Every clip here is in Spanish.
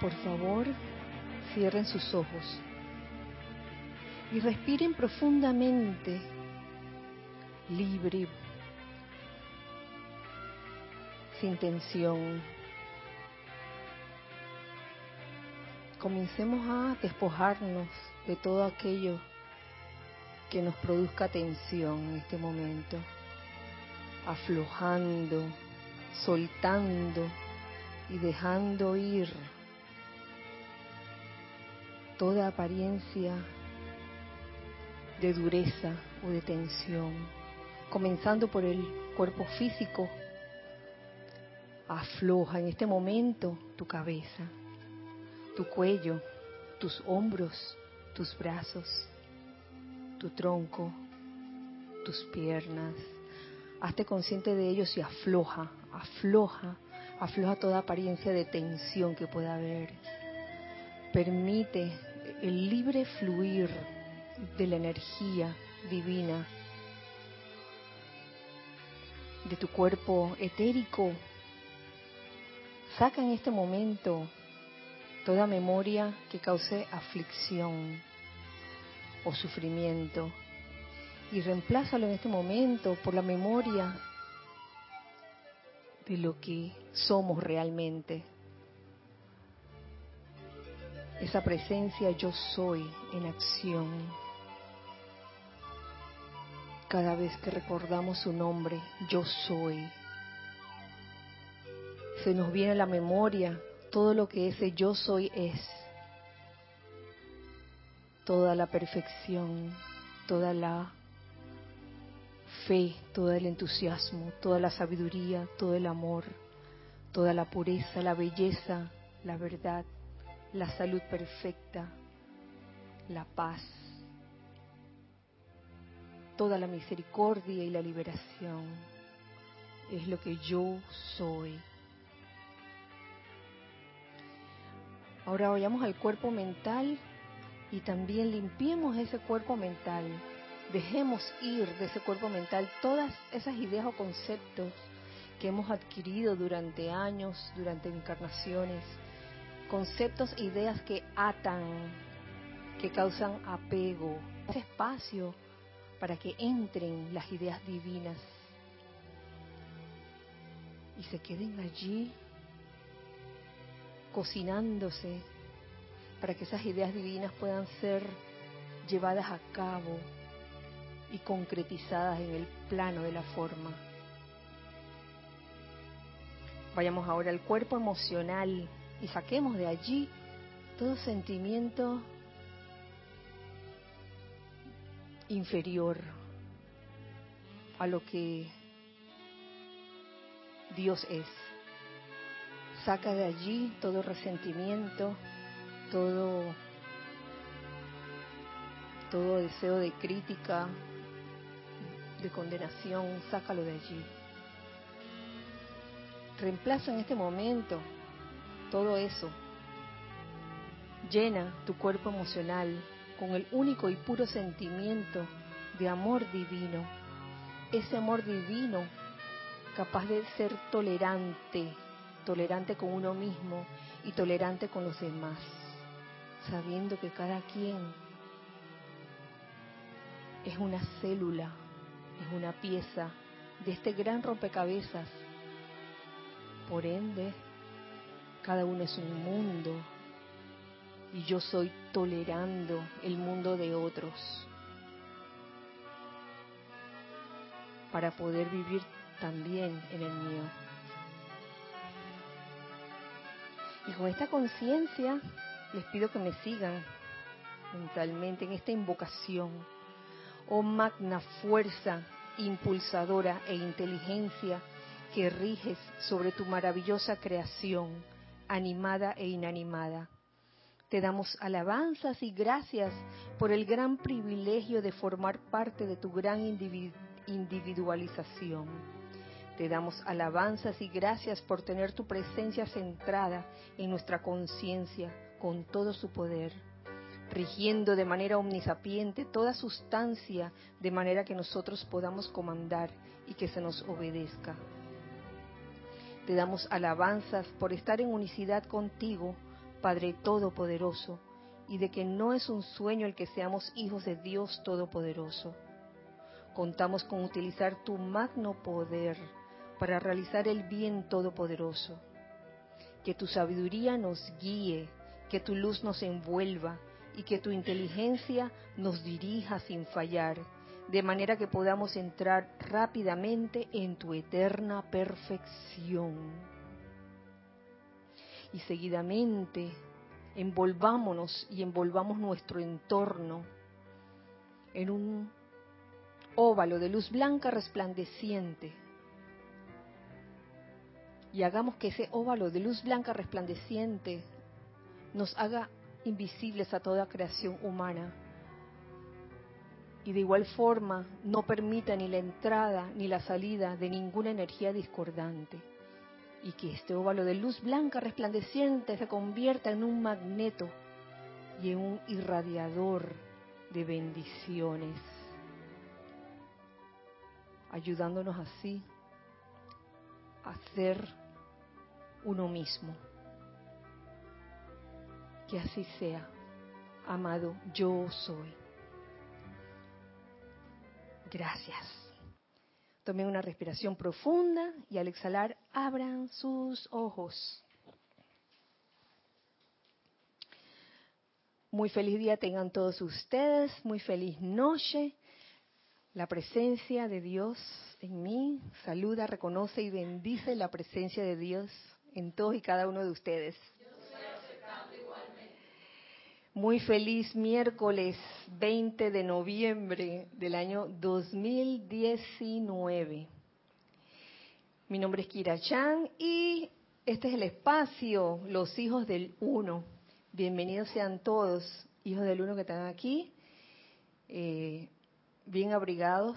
Por favor, cierren sus ojos y respiren profundamente, libre, sin tensión. Comencemos a despojarnos de todo aquello que nos produzca tensión en este momento, aflojando, soltando y dejando ir toda apariencia de dureza o de tensión, comenzando por el cuerpo físico. Afloja en este momento tu cabeza, tu cuello, tus hombros, tus brazos, tu tronco, tus piernas. Hazte consciente de ellos y afloja, afloja, afloja toda apariencia de tensión que pueda haber. Permite el libre fluir de la energía divina, de tu cuerpo etérico. Saca en este momento toda memoria que cause aflicción o sufrimiento y reemplázalo en este momento por la memoria de lo que somos realmente. Esa presencia yo soy en acción cada vez que recordamos su nombre, yo soy. Se nos viene a la memoria todo lo que ese yo soy es. Toda la perfección, toda la fe, todo el entusiasmo, toda la sabiduría, todo el amor, toda la pureza, la belleza, la verdad, la salud perfecta, la paz, toda la misericordia y la liberación. Es lo que yo soy. Ahora vayamos al cuerpo mental y también limpiemos ese cuerpo mental. Dejemos ir de ese cuerpo mental todas esas ideas o conceptos que hemos adquirido durante años, durante encarnaciones, conceptos e ideas que atan, que causan apego. Ese espacio para que entren las ideas divinas y se queden allí cocinándose para que esas ideas divinas puedan ser llevadas a cabo y concretizadas en el plano de la forma. Vayamos ahora al cuerpo emocional y saquemos de allí todo sentimiento inferior a lo que Dios es. Saca de allí todo resentimiento, todo todo deseo de crítica, de condenación, sácalo de allí. Reemplaza en este momento todo eso. Llena tu cuerpo emocional con el único y puro sentimiento de amor divino. Ese amor divino capaz de ser tolerante, tolerante con uno mismo y tolerante con los demás, sabiendo que cada quien es una célula, es una pieza de este gran rompecabezas. Por ende, cada uno es un mundo y yo soy tolerando el mundo de otros para poder vivir también en el mío. Y con esta conciencia les pido que me sigan mentalmente en esta invocación. Oh magna fuerza impulsadora e inteligencia que riges sobre tu maravillosa creación, animada e inanimada te damos alabanzas y gracias por el gran privilegio de formar parte de tu gran individualización. Te damos alabanzas y gracias por tener tu presencia centrada en nuestra conciencia con todo su poder, rigiendo de manera omnisapiente toda sustancia de manera que nosotros podamos comandar y que se nos obedezca. Te damos alabanzas por estar en unicidad contigo, Padre Todopoderoso, y de que no es un sueño el que seamos hijos de Dios Todopoderoso. Contamos con utilizar tu magno poder para realizar el bien todopoderoso. Que tu sabiduría nos guíe, que tu luz nos envuelva y que tu inteligencia nos dirija sin fallar, de manera que podamos entrar rápidamente en tu eterna perfección. Y seguidamente envolvámonos y envolvamos nuestro entorno en un óvalo de luz blanca resplandeciente y hagamos que ese óvalo de luz blanca resplandeciente nos haga invisibles a toda creación humana. Y de igual forma no permita ni la entrada ni la salida de ninguna energía discordante. Y que este óvalo de luz blanca resplandeciente se convierta en un magneto y en un irradiador de bendiciones. Ayudándonos así a ser uno mismo. Que así sea, amado, yo soy. Gracias. Tomen una respiración profunda y al exhalar abran sus ojos. Muy feliz día tengan todos ustedes, muy feliz noche. La presencia de Dios en mí saluda, reconoce y bendice la presencia de Dios en todos y cada uno de ustedes. Muy feliz miércoles 20 de noviembre del año 2019. Mi nombre es Kira Chan y este es el espacio, los hijos del uno. Bienvenidos sean todos, hijos del uno que están aquí, eh, bien abrigados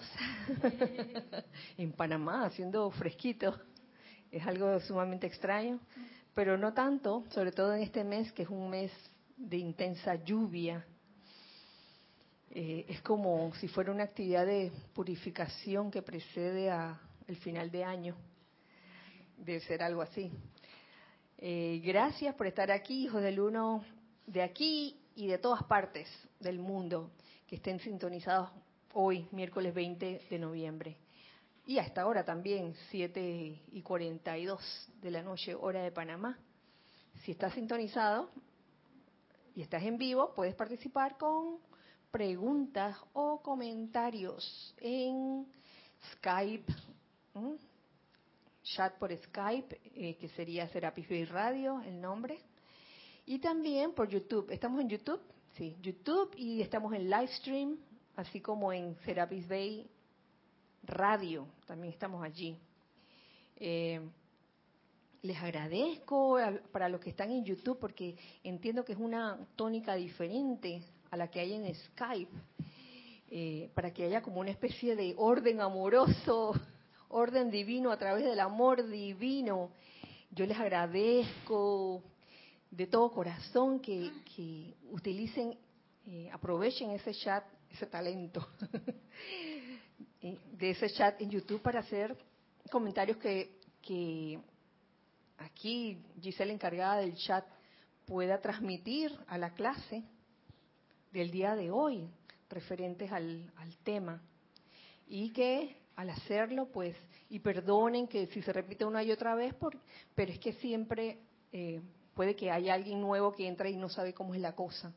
en Panamá, haciendo fresquito es algo sumamente extraño, pero no tanto, sobre todo en este mes que es un mes de intensa lluvia. Eh, es como si fuera una actividad de purificación que precede a el final de año. Debe ser algo así. Eh, gracias por estar aquí, hijos del uno de aquí y de todas partes del mundo que estén sintonizados hoy, miércoles 20 de noviembre. Y hasta ahora también, 7 y 42 de la noche, hora de Panamá. Si estás sintonizado y estás en vivo, puedes participar con preguntas o comentarios en Skype, chat por Skype, eh, que sería Serapis Bay Radio, el nombre. Y también por YouTube. ¿Estamos en YouTube? Sí, YouTube y estamos en Livestream, así como en Serapis Bay radio, también estamos allí. Eh, les agradezco para los que están en YouTube porque entiendo que es una tónica diferente a la que hay en Skype, eh, para que haya como una especie de orden amoroso, orden divino a través del amor divino. Yo les agradezco de todo corazón que, utilicen, eh, aprovechen ese chat, ese talento de ese chat en YouTube para hacer comentarios que, que aquí Giselle, encargada del chat, pueda transmitir a la clase del día de hoy referentes al, tema. Y que al hacerlo, pues, y perdonen que si se repite una y otra vez, por, pero es que siempre eh, puede que haya alguien nuevo que entra y no sabe cómo es la cosa.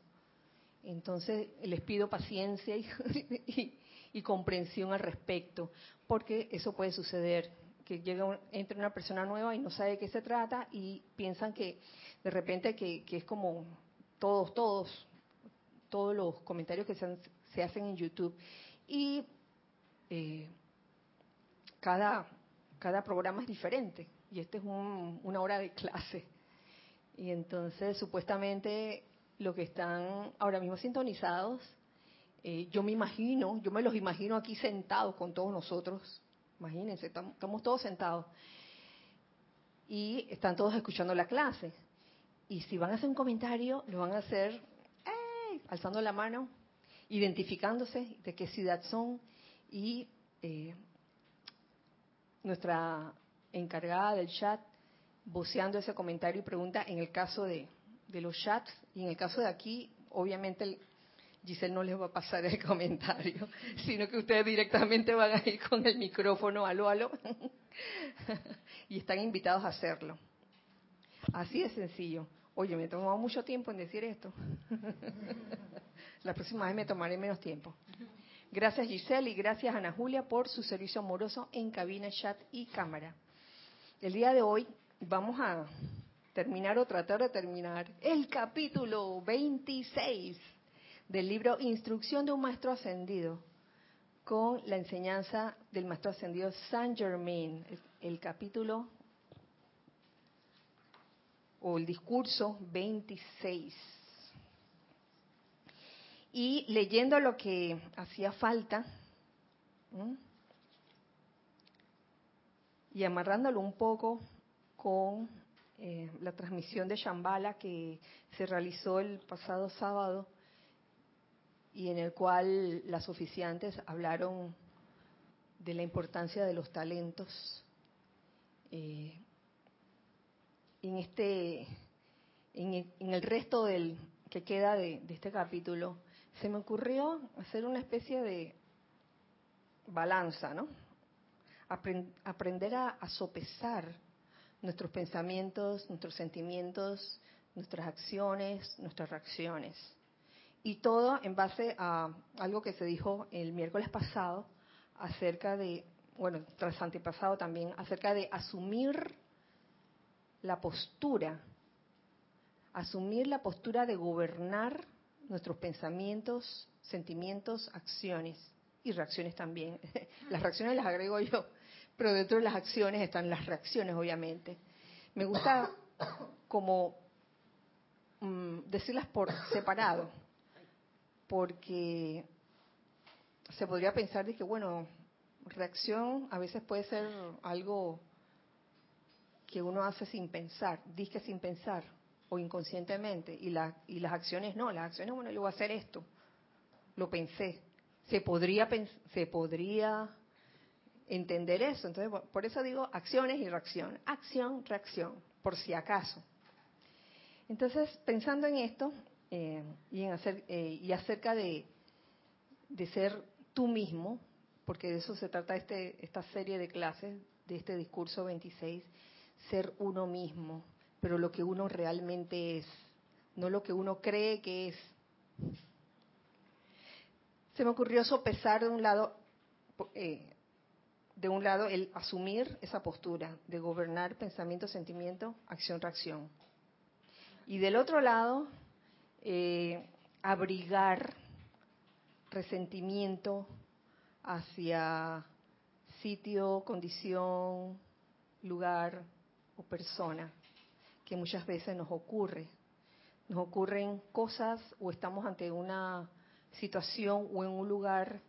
Entonces les pido paciencia y, y comprensión al respecto, porque eso puede suceder, que llega entre una persona nueva y no sabe de qué se trata y piensan que de repente que, es como todos, todos, todos los comentarios que se, hacen en YouTube. Y eh, cada, cada programa es diferente y este es una hora de clase. Y entonces supuestamente lo que están ahora mismo sintonizados eh, yo me imagino, yo me los imagino aquí sentados con todos nosotros. Imagínense, estamos todos sentados. Y están todos escuchando la clase. Y si van a hacer un comentario, lo van a hacer alzando la mano, identificándose de qué ciudad son y eh, nuestra encargada del chat voceando ese comentario y pregunta en el caso de, de los chats y en el caso de aquí, obviamente Giselle no les va a pasar el comentario, sino que ustedes directamente van a ir con el micrófono, aló, aló, y están invitados a hacerlo. Así de sencillo. Oye, me he tomado mucho tiempo en decir esto. La próxima vez me tomaré menos tiempo. Gracias Giselle y gracias Ana Julia por su servicio amoroso en cabina, chat y cámara. El día de hoy vamos a terminar o tratar de terminar el capítulo 26 del libro Instrucción de un Maestro Ascendido con la enseñanza del Maestro Ascendido Saint Germain, el, capítulo o el discurso 26. Y leyendo lo que hacía falta y amarrándolo un poco con eh, la transmisión de Shambhala que se realizó el pasado sábado y en el cual las oficiantes hablaron de la importancia de los talentos. Eh, en este, en, el resto del que queda de, este capítulo, se me ocurrió hacer una especie de balanza, ¿no? aprender a, a sopesar nuestros pensamientos, nuestros sentimientos, nuestras acciones, nuestras reacciones. Y todo en base a algo que se dijo el miércoles pasado acerca de, bueno, tras antepasado también, acerca de asumir la postura, asumir la postura de gobernar nuestros pensamientos, sentimientos, acciones y reacciones también. Las reacciones las agrego yo, pero dentro de las acciones están las reacciones, obviamente. Me gusta como mm, decirlas por separado, porque se podría pensar de que, bueno, reacción a veces puede ser algo que uno hace sin pensar, disque sin pensar o inconscientemente, y, la, y las acciones no, las acciones, bueno, yo voy a hacer esto, lo pensé, se podría, se podría entender eso. Entonces, por eso digo acciones y reacción. Acción, reacción, por si acaso. Entonces, pensando en esto eh, y, en hacer, eh, y acerca de, ser tú mismo, porque de eso se trata este, esta serie de clases, de este discurso 26, ser uno mismo, pero lo que uno realmente es, no lo que uno cree que es. Se me ocurrió sopesar de un lado eh, de un lado, el asumir esa postura de gobernar pensamiento, sentimiento, acción, reacción. Y del otro lado, eh, abrigar resentimiento hacia sitio, condición, lugar o persona, que muchas veces nos ocurre. Nos ocurren cosas o estamos ante una situación o en un lugar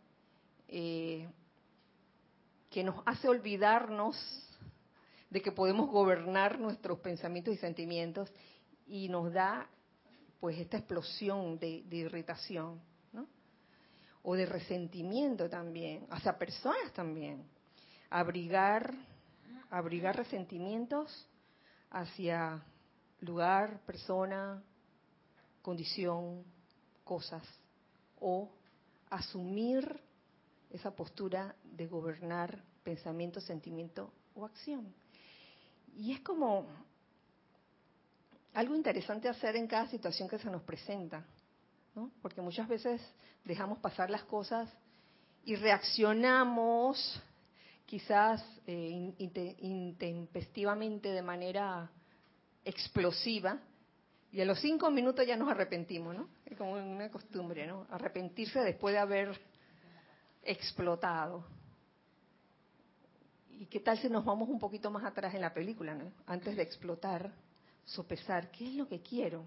eh, que nos hace olvidarnos de que podemos gobernar nuestros pensamientos y sentimientos y nos da pues esta explosión de, irritación, ¿no? O de resentimiento también, hacia personas también. Abrigar, abrigar resentimientos hacia lugar, persona, condición, cosas. O asumir esa postura de gobernar pensamiento, sentimiento o acción. Y es como algo interesante hacer en cada situación que se nos presenta, ¿no? porque muchas veces dejamos pasar las cosas y reaccionamos quizás eh, intempestivamente de manera explosiva y a los cinco minutos ya nos arrepentimos, ¿no? Es como una costumbre, ¿no? Arrepentirse después de haber explotado. ¿Y qué tal si nos vamos un poquito más atrás en la película, antes de explotar, sopesar, ¿qué es lo que quiero?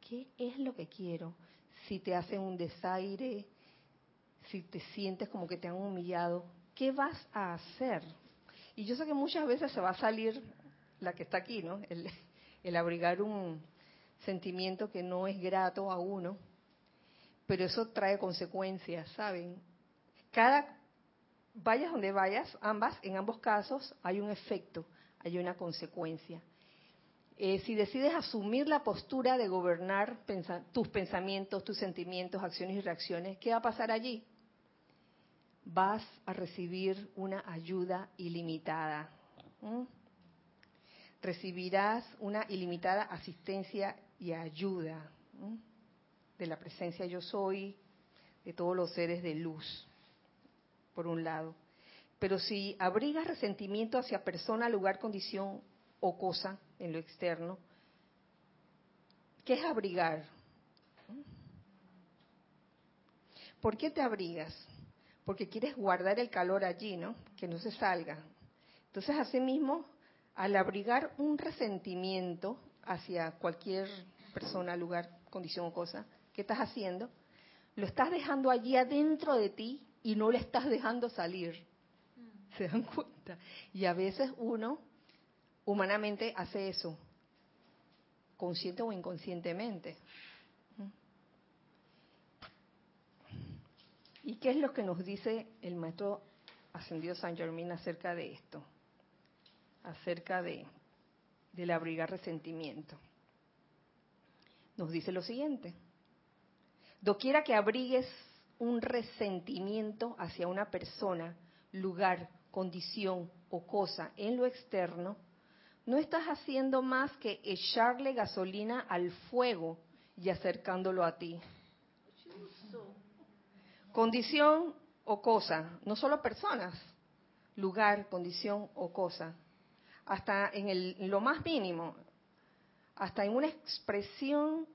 ¿Qué es lo que quiero? Si te hacen un desaire, si te sientes como que te han humillado, ¿qué vas a hacer? Y yo sé que muchas veces se va a salir la que está aquí, ¿no? El, el abrigar un sentimiento que no es grato a uno, pero eso trae consecuencias, ¿saben? cada vayas donde vayas, ambas, en ambos casos hay un efecto, hay una consecuencia. Eh, si decides asumir la postura de gobernar tus pensamientos, tus sentimientos, acciones y reacciones, ¿qué va a pasar allí? Vas a recibir una ayuda ilimitada. Recibirás una ilimitada asistencia y ayuda de la presencia yo soy, de todos los seres de luz, por un lado. Pero si abrigas resentimiento hacia persona, lugar, condición o cosa en lo externo, ¿qué es abrigar? ¿Por qué te abrigas? Porque quieres guardar el calor allí, ¿no? Que no se salga. Entonces, asimismo, al abrigar un resentimiento hacia cualquier persona, lugar, condición o cosa, ¿qué estás haciendo? Lo estás dejando allí adentro de ti y no le estás dejando salir. Mm. ¿Se dan cuenta? Y a veces uno humanamente hace eso, consciente o inconscientemente. ¿Mm? ¿Y qué es lo que nos dice el maestro ascendido San Germán acerca de esto? Acerca de del abrigar resentimiento. Nos dice lo siguiente: Doquiera que abrigues un resentimiento hacia una persona, lugar, condición o cosa en lo externo, no estás haciendo más que echarle gasolina al fuego y acercándolo a ti. Condición o cosa, no solo personas, lugar, condición o cosa, hasta en, el, lo más mínimo, hasta en una expresión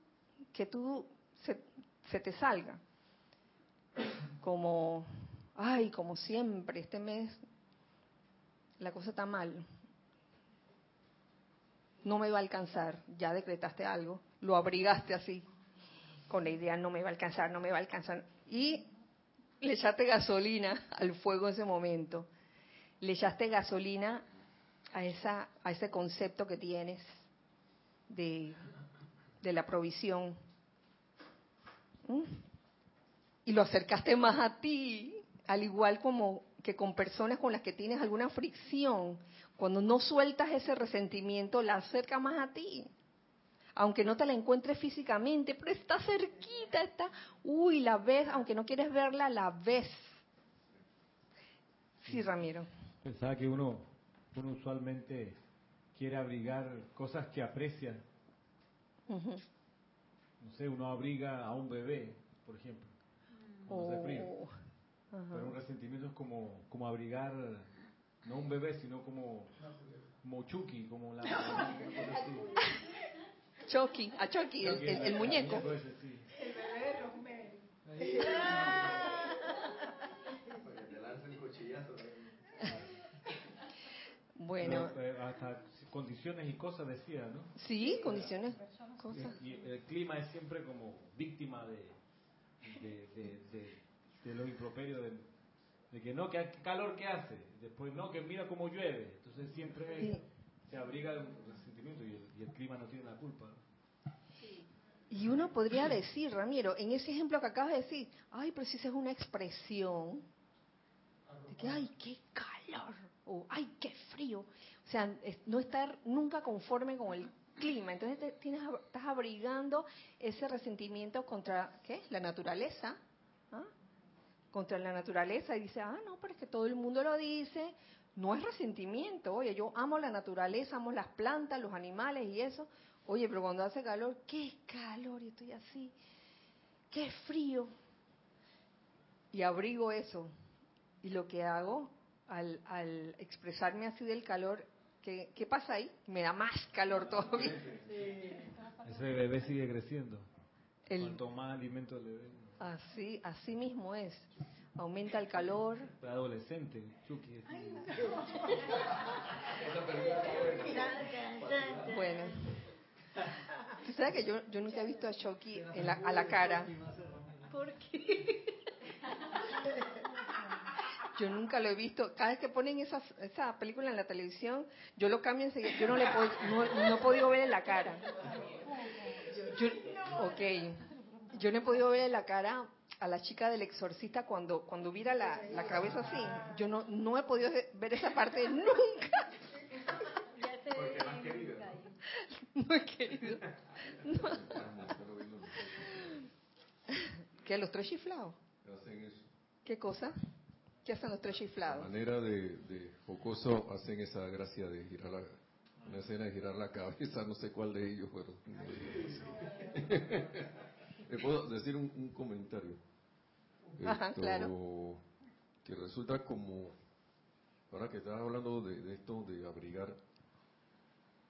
que tú se te salga. Como, ay, como siempre, este mes la cosa está mal. No me va a alcanzar. Ya decretaste algo, lo abrigaste así, con la idea no me va a alcanzar, no me va a alcanzar. Y le echaste gasolina al fuego en ese momento. Le echaste gasolina a, esa, a ese concepto que tienes de, de la provisión. Y lo acercaste más a ti, al igual como que con personas con las que tienes alguna fricción, cuando no sueltas ese resentimiento, la acerca más a ti. Aunque no te la encuentres físicamente, pero está cerquita, está, uy, la ves, aunque no quieres verla, la ves. Sí, Ramiro. Pensaba que uno, uno usualmente quiere abrigar cosas que aprecia no sé, uno abriga a un bebé, por ejemplo, cuando hace frío. Oh, Pero un resentimiento es como, como abrigar, no un bebé, sino como, Chucky, como la... Chucky, a Chucky, el, el, muñeco. El bebé de Rosemary. Bueno. Eh, hasta condiciones y cosas decía, ¿no? Sí, condiciones, cosas. Y, el clima es siempre como víctima de, de, de, lo improperio, de, que no, que calor que hace, después no, que mira cómo llueve, entonces siempre se abriga el resentimiento y el, y el, clima no tiene la culpa. Y uno podría decir, Ramiro, en ese ejemplo que acabas de decir, ay, pero si esa es una expresión de que, ay, qué calor, o ay, qué frío. O sea, no estar nunca conforme con el clima. Entonces te, tienes, estás abrigando ese resentimiento contra, ¿qué? La naturaleza. Contra la naturaleza. Y dice, ah, no, pero es que todo el mundo lo dice. No es resentimiento. Oye, yo amo la naturaleza, amo las plantas, los animales y eso. Oye, pero cuando hace calor, qué calor, y estoy así. Qué frío. Y abrigo eso. Y lo que hago al, al expresarme así del calor ¿Qué, pasa ahí? Me da más calor todavía. Ese bebé sigue creciendo. El, Cuanto más alimento le den. Así, así mismo es. Aumenta el calor. Adolescente, Chucky. bueno. ¿Sabes que yo, yo nunca he visto a Chucky en la, a la cara? ¿Por qué? Yo nunca lo he visto. Cada vez que ponen esa, esa película en la televisión, yo lo cambio enseguida. Yo no le puedo, no, he podido ver en la cara. Yo, ok. Yo no he podido ver la cara a la chica del exorcista cuando cuando vira la, la cabeza así. Yo no, no he podido ver esa parte nunca. no he querido. ¿Qué, los tres chiflados? Hacen eso. ¿Qué cosa? ¿Qué hacen los tres chiflados? De manera de, de jocoso hacen esa gracia de girar la, una escena de girar la cabeza, no sé cuál de ellos, pero... ¿Me puedo decir un, un comentario? Ajá, Esto, claro. Que resulta como, ahora que estás hablando de, de esto de abrigar,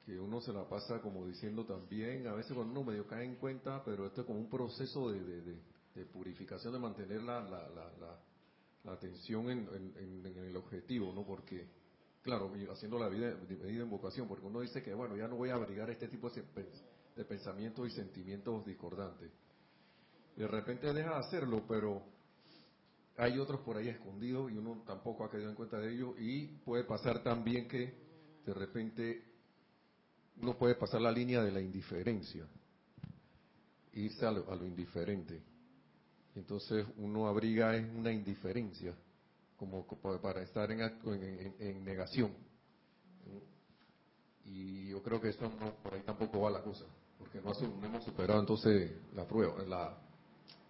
que uno se la pasa como diciendo también, a veces cuando uno medio cae en cuenta, pero esto es como un proceso de, de, de- purificación, de mantener la, la, la, la- la atención en, en- el objetivo, ¿no? Porque, claro, haciendo la vida de medida en vocación, porque uno dice que, bueno, ya no voy a abrigar este tipo de pensamientos y sentimientos discordantes. De repente deja de hacerlo, pero hay otros por ahí escondidos y uno tampoco ha caído en cuenta de ello y puede pasar también que de repente uno puede pasar la línea de la indiferencia, irse a lo, a lo indiferente. Entonces uno abriga una indiferencia, como co- para estar en, en, negación. Y yo creo que eso no, por ahí tampoco va la cosa, porque no, no hemos superado entonces la prueba, la,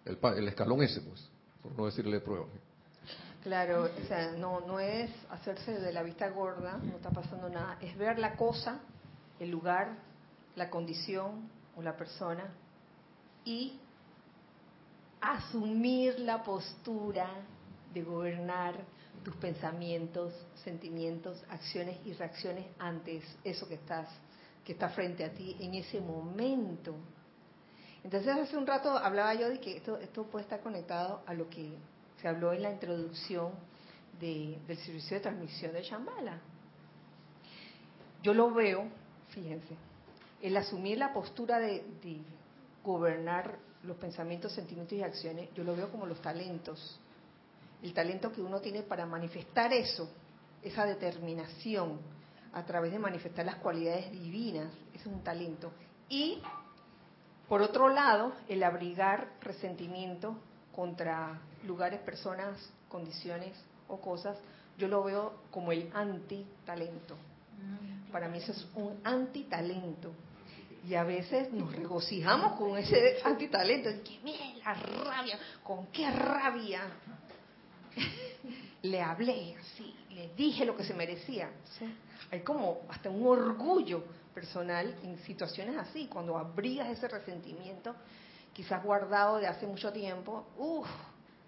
el, escalón ese, pues, por no decirle prueba. Claro, o sea, no, no es hacerse de la vista gorda, no está pasando nada, es ver la cosa, el lugar, la condición o la persona y asumir la postura de gobernar tus pensamientos, sentimientos, acciones y reacciones ante eso que estás que está frente a ti en ese momento. Entonces hace un rato hablaba yo de que esto, puede estar conectado a lo que se habló en la introducción de- del servicio de transmisión de Shambhala. Yo lo veo, fíjense, el asumir la postura de, de gobernar los pensamientos, sentimientos y acciones, yo lo veo como los talentos. El talento que uno tiene para manifestar eso, esa determinación a través de manifestar las cualidades divinas, es un talento. Y por otro lado, el abrigar resentimiento contra lugares, personas, condiciones o cosas, yo lo veo como el antitalento. Para mí eso es un antitalento. Y a veces nos regocijamos con ese antitalento. Que mire la rabia, con qué rabia. le hablé así, le dije lo que se merecía. ¿sí? Hay como hasta un orgullo personal en situaciones así, cuando abrigas ese resentimiento, quizás guardado de hace mucho tiempo, uff,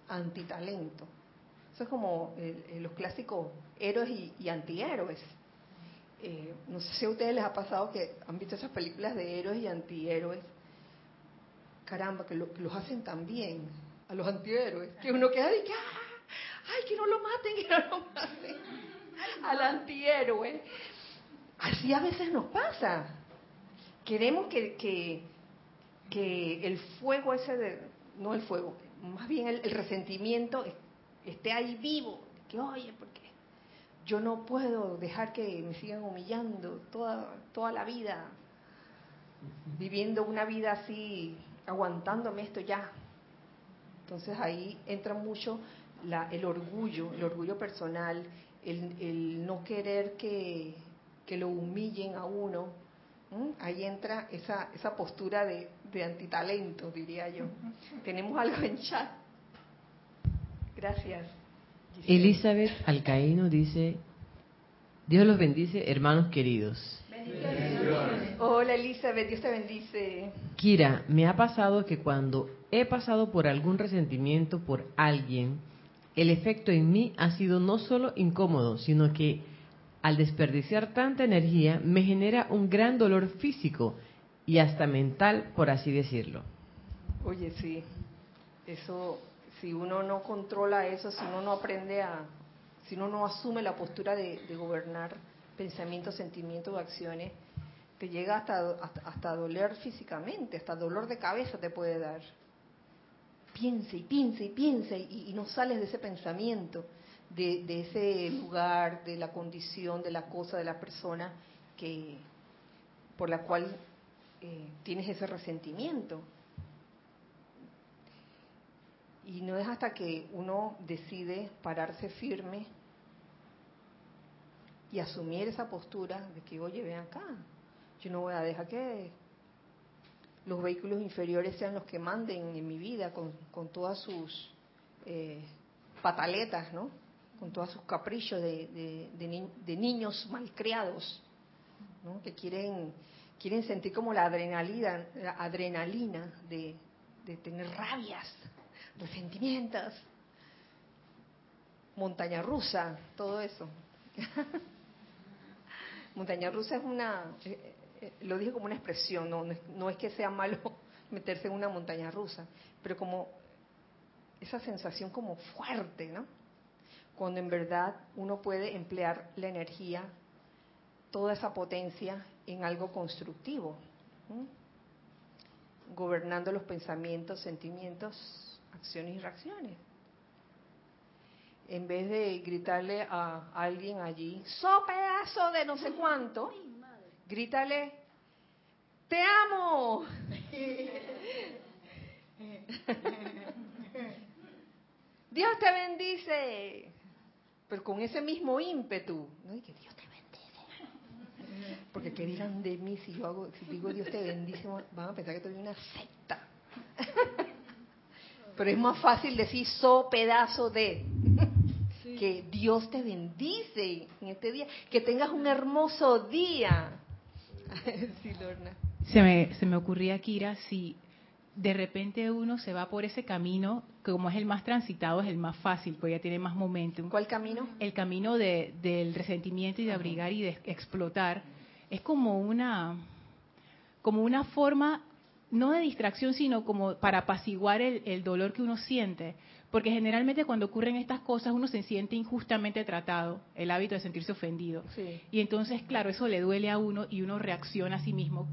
antitalento. Eso es como eh, los clásicos héroes y, y antihéroes. Eh, no sé si a ustedes les ha pasado que han visto esas películas de héroes y antihéroes. Caramba, que, lo- que los hacen tan bien a los antihéroes, que uno queda de que, "Ah, ay, que no lo maten, que no lo maten al antihéroe. Así a veces nos pasa. Queremos que, que, que el fuego ese de, no el fuego, más bien el, el resentimiento es- esté ahí vivo. Que oye, porque yo no puedo dejar que me sigan humillando toda, toda la vida, viviendo una vida así, aguantándome esto ya. Entonces ahí entra mucho la- el orgullo, el orgullo personal, el, el no querer que, que lo humillen a uno. Ahí entra esa, esa postura de, de antitalento, diría yo. Tenemos algo en chat. Gracias. Giselle. Elizabeth Alcaíno dice, Dios los bendice, hermanos queridos. Hola Elizabeth, Dios te bendice. Kira, me ha pasado que cuando he pasado por algún resentimiento por alguien, el efecto en mí ha sido no solo incómodo, sino que al desperdiciar tanta energía me genera un gran dolor físico y hasta mental, por así decirlo. Oye, sí, eso, si uno no controla eso, si uno no aprende a, si uno no asume la postura de, gobernar pensamientos, sentimientos o acciones, te llega hasta, hasta, hasta doler físicamente, hasta dolor de cabeza te puede dar. Piensa y piensa y piensa y no sales de ese pensamiento, de, ese lugar, de la condición, de la cosa, de la persona que por la cual eh, tienes ese resentimiento. Y no es hasta que uno decide pararse firme y asumir esa postura de que, oye, ven acá, Yo no voy a dejar que los vehículos inferiores sean los que manden en mi vida con, con todas sus eh, pataletas, ¿no? Con todos sus caprichos de, niños malcriados, ¿no? Que quieren, quieren sentir como la adrenalina, la adrenalina de, de tener rabias, resentimientos, montaña rusa, todo eso. montaña rusa es una, eh, eh, lo dije como una expresión, no, no es que sea malo meterse en una montaña rusa, pero como esa sensación como fuerte, ¿no? Cuando en verdad uno puede emplear la energía, toda esa potencia en algo constructivo, gobernando los pensamientos, sentimientos, acciones y reacciones. En vez de gritarle a alguien allí, ¡so pedazo de no sé cuánto! grítale, te amo. Dios te bendice. Pero con ese mismo ímpetu, no que Dios te bendice. Porque qué dirán de mí si yo hago, si digo Dios te bendice, van a pensar que estoy en una secta. Pero es más fácil decir so pedazo de que Dios te bendice en este día, que tengas un hermoso día. Se me, se me ocurría, Kira, si de repente uno se va por ese camino, como es el más transitado, es el más fácil, pues ya tiene más momentum. ¿Cuál camino? El camino de, del resentimiento y de abrigar y de explotar. Es como una, como una forma, no de distracción, sino como para apaciguar el, el dolor que uno siente. Porque generalmente cuando ocurren estas cosas uno se siente injustamente tratado, el hábito de sentirse ofendido. Y entonces, claro, eso le duele a uno y uno reacciona a sí mismo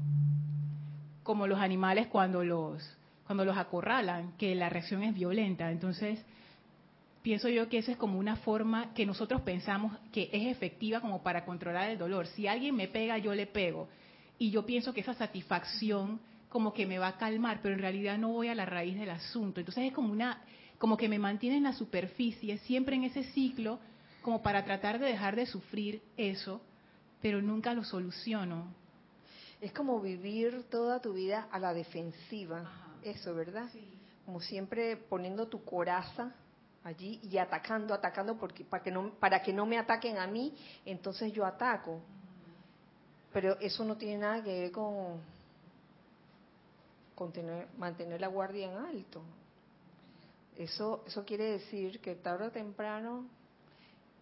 como los animales cuando los cuando los acorralan, que la reacción es violenta. Entonces, pienso yo que esa es como una forma que nosotros pensamos que es efectiva como para controlar el dolor. Si alguien me pega, yo le pego. Y yo pienso que esa satisfacción como que me va a calmar, pero en realidad no voy a la raíz del asunto. Entonces es como una como que me mantiene en la superficie, siempre en ese ciclo, como para tratar de dejar de sufrir eso, pero nunca lo soluciono. Es como vivir toda tu vida a la defensiva, eso, ¿verdad? Como siempre poniendo tu coraza allí y atacando, atacando porque para que no para que no me ataquen a mí, entonces yo ataco. Pero eso no tiene nada que ver con, con mantener la guardia en alto. Eso, eso quiere decir que tarde o temprano,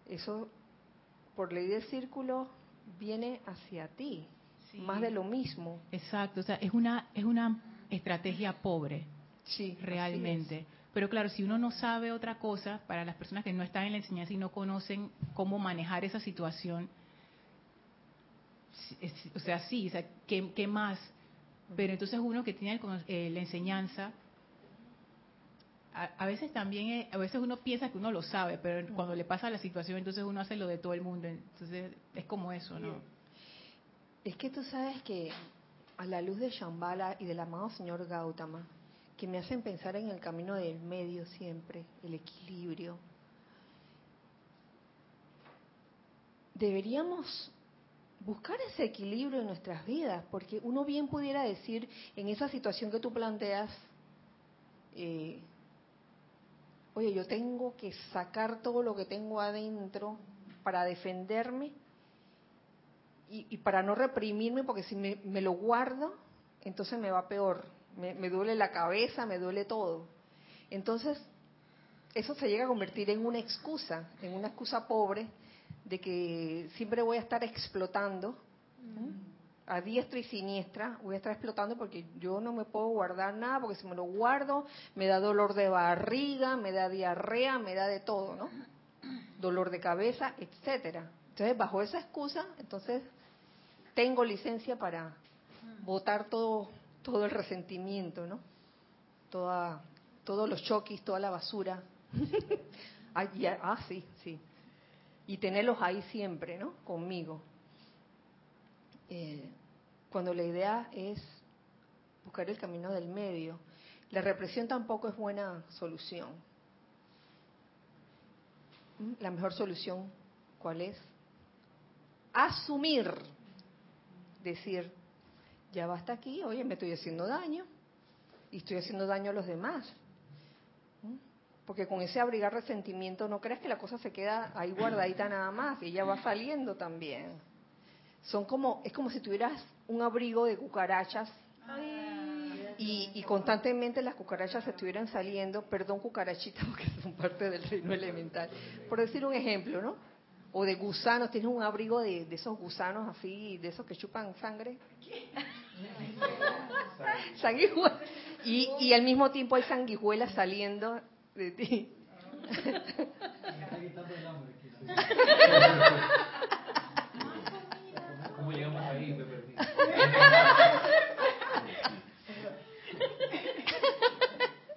eso por ley de círculo viene hacia ti, más de lo mismo. Exacto, o sea, es una, es una estrategia pobre, sí, realmente. Pero claro, si uno no sabe otra cosa, para las personas que no están en la enseñanza y no conocen cómo manejar esa situación, o sea, sí, o sea, ¿qué, qué más? Pero entonces uno que tiene eh, la enseñanza a, veces también, a veces uno piensa que uno lo sabe, pero cuando le pasa la situación, entonces uno hace lo de todo el mundo. Entonces es como eso, ¿no? Es que tú sabes que a la luz de Shambhala y del amado señor Gautama, que me hacen pensar en el camino del medio siempre, el equilibrio, deberíamos buscar ese equilibrio en nuestras vidas, porque uno bien pudiera decir en esa situación que tú planteas, eh, oye, yo tengo que sacar todo lo que tengo adentro para defenderme y, para no reprimirme, porque si me, lo guardo, entonces me va peor. Me, me, duele la cabeza, me duele todo. Entonces, eso se llega a convertir en una excusa, en una excusa pobre de que siempre voy a estar explotando a diestra y siniestra, voy a estar explotando porque yo no me puedo guardar nada, porque si me lo guardo me da dolor de barriga, me da diarrea, me da de todo, ¿no? Dolor de cabeza, etcétera. Entonces, bajo esa excusa, entonces tengo licencia para botar todo todo el resentimiento, ¿no? Toda todos los choques, toda la basura. ah, sí, sí. Y tenerlos ahí siempre, ¿no? Conmigo. Eh, cuando la idea es buscar el camino del medio. La represión tampoco es buena solución. ¿Mm? La mejor solución, ¿cuál es? Asumir, decir, ya basta aquí, oye, me estoy haciendo daño y estoy haciendo daño a los demás. Porque con ese abrigar resentimiento no creas que la cosa se queda ahí guardadita nada más, ella va saliendo también. Son como, es como si tuvieras un abrigo de cucarachas y, y, constantemente las cucarachas estuvieran saliendo, perdón cucarachitas porque son parte del reino elemental, por decir un ejemplo, ¿no? O de gusanos, tienes un abrigo de, de esos gusanos así, de esos que chupan sangre. sanguijuelas. Y, y al mismo tiempo hay sanguijuelas saliendo de ti. ¿Cómo llegamos ahí? Me perdí.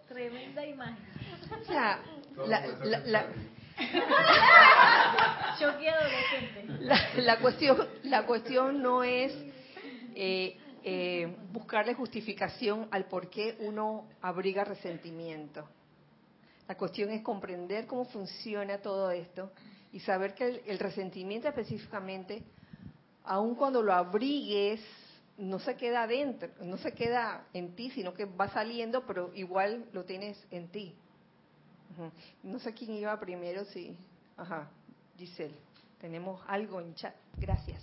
Tremenda imagen. O sea, la, la. la, la cuestión, la cuestión no es eh, eh, buscarle justificación al por qué uno abriga resentimiento. La cuestión es comprender cómo funciona todo esto y saber que el, el resentimiento específicamente, aun cuando lo abrigues, no se queda adentro, no se queda en ti, sino que va saliendo, pero igual lo tienes en ti. No sé quién iba primero, sí. Ajá, Giselle. Tenemos algo en chat. Gracias.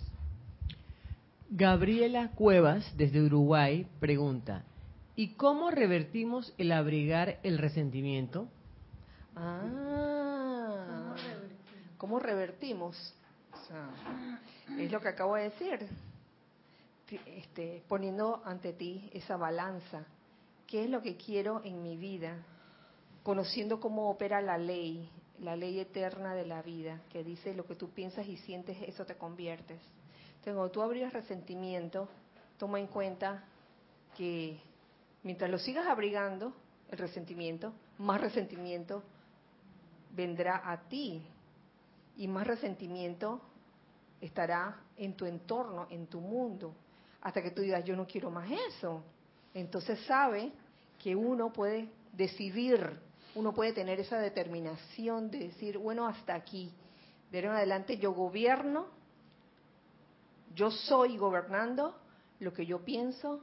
Gabriela Cuevas, desde Uruguay, pregunta, ¿y cómo revertimos el abrigar el resentimiento? Ah, ¿cómo revertimos? O sea, es lo que acabo de decir. Este, poniendo ante ti esa balanza. ¿Qué es lo que quiero en mi vida? Conociendo cómo opera la ley, la ley eterna de la vida, que dice lo que tú piensas y sientes, eso te conviertes. Entonces, cuando tú abrías resentimiento, toma en cuenta que mientras lo sigas abrigando, el resentimiento, más resentimiento vendrá a ti y más resentimiento estará en tu entorno, en tu mundo, hasta que tú digas, yo no quiero más eso. Entonces sabe que uno puede decidir, uno puede tener esa determinación de decir, bueno, hasta aquí. De ahora en adelante yo gobierno, yo soy gobernando lo que yo pienso,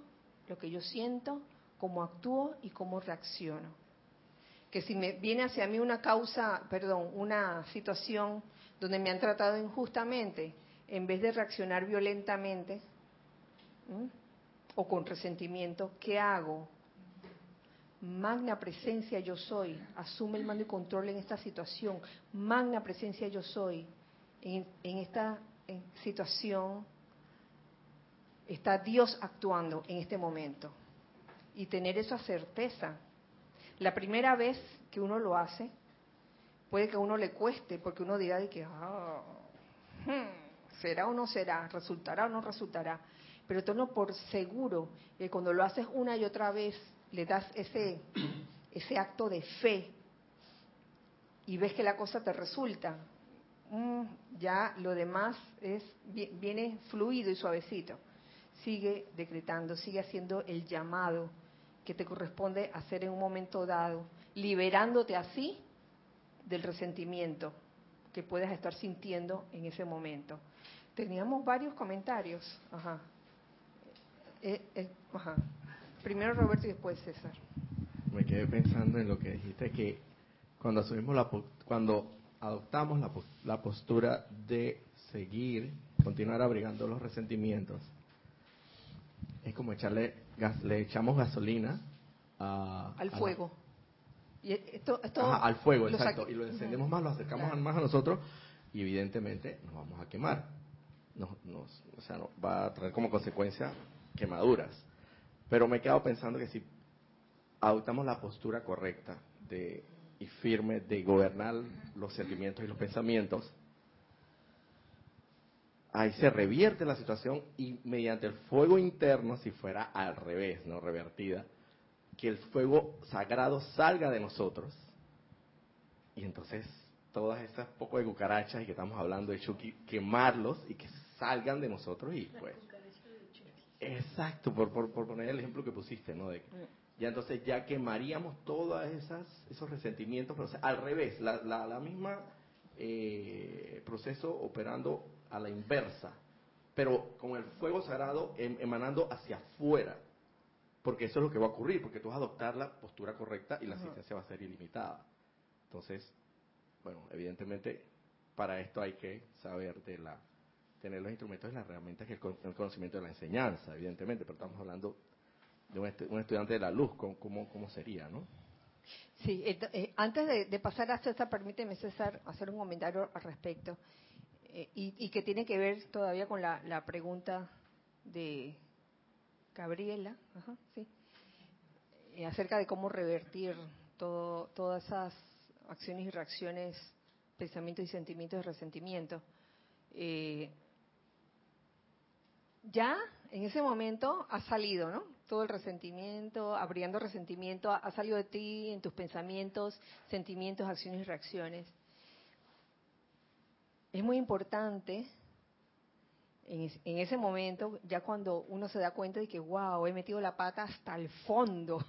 lo que yo siento, cómo actúo y cómo reacciono que si me viene hacia mí una causa, perdón, una situación donde me han tratado injustamente, en vez de reaccionar violentamente o con resentimiento, ¿qué hago? Magna presencia yo soy, asume el mando y control en esta situación. Magna presencia yo soy, en, esta situación está Dios actuando en este momento. Y tener esa certeza la primera vez que uno lo hace, puede que a uno le cueste, porque uno dirá de que, ah, hmm, ¿será o no será? ¿Resultará o no resultará? Pero tenlo por seguro que cuando lo haces una y otra vez, le das ese, ese acto de fe y ves que la cosa te resulta, mm, ya lo demás es viene fluido y suavecito. Sigue decretando, sigue haciendo el llamado que te corresponde hacer en un momento dado, liberándote así del resentimiento que puedas estar sintiendo en ese momento. Teníamos varios comentarios. Ajá. Eh, eh, ajá. Primero Roberto y después César. Me quedé pensando en lo que dijiste que cuando asumimos la cuando adoptamos la, la postura de seguir, continuar abrigando los resentimientos, es como echarle gas, le echamos gasolina a- Al a la- fuego. Y esto, esto Ajá, al fuego, exacto. Y lo encendemos más, lo acercamos Claro. más a nosotros y evidentemente nos vamos a quemar. Nos, nos- o sea, no- va a traer como consecuencia quemaduras. Pero me he quedado pensando que si adoptamos la postura correcta de, y firme de gobernar los sentimientos y los pensamientos, ahí se revierte la situación y mediante el fuego interno, si fuera al revés, no revertida, que el fuego sagrado salga de nosotros. Y entonces todas esas poco de cucarachas y que estamos hablando de Chucky, quemarlos y que salgan de nosotros y pues exacto por, por, por poner el ejemplo que pusiste no de que ya entonces ya quemaríamos todas esas esos resentimientos pero o sea, al revés la, la, la misma eh, proceso operando a la inversa pero con el fuego sagrado em- emanando hacia afuera. Porque eso es lo que va a ocurrir, porque tú vas a adoptar la postura correcta y la asistencia va a ser ilimitada. Entonces, bueno, evidentemente para esto hay que saber de la tener los instrumentos y las herramientas que el, con- el conocimiento de la enseñanza, evidentemente, pero estamos hablando de un, estu- un estudiante de la luz, ¿cómo, cómo, sería, no? Sí, eh, antes de, pasar a César, permíteme, César, hacer un comentario al respecto. Eh, y, y que tiene que ver todavía con la, pregunta de Gabriela, eh, acerca de cómo revertir todo, todas esas acciones y reacciones, pensamientos y sentimientos de resentimiento. Eh, ya en ese momento ha salido, ¿no? Todo el resentimiento, abriendo resentimiento, ha, salido de ti en tus pensamientos, sentimientos, acciones y reacciones. Es muy importante en ese momento, ya cuando uno se da cuenta de que, wow, he metido la pata hasta el fondo.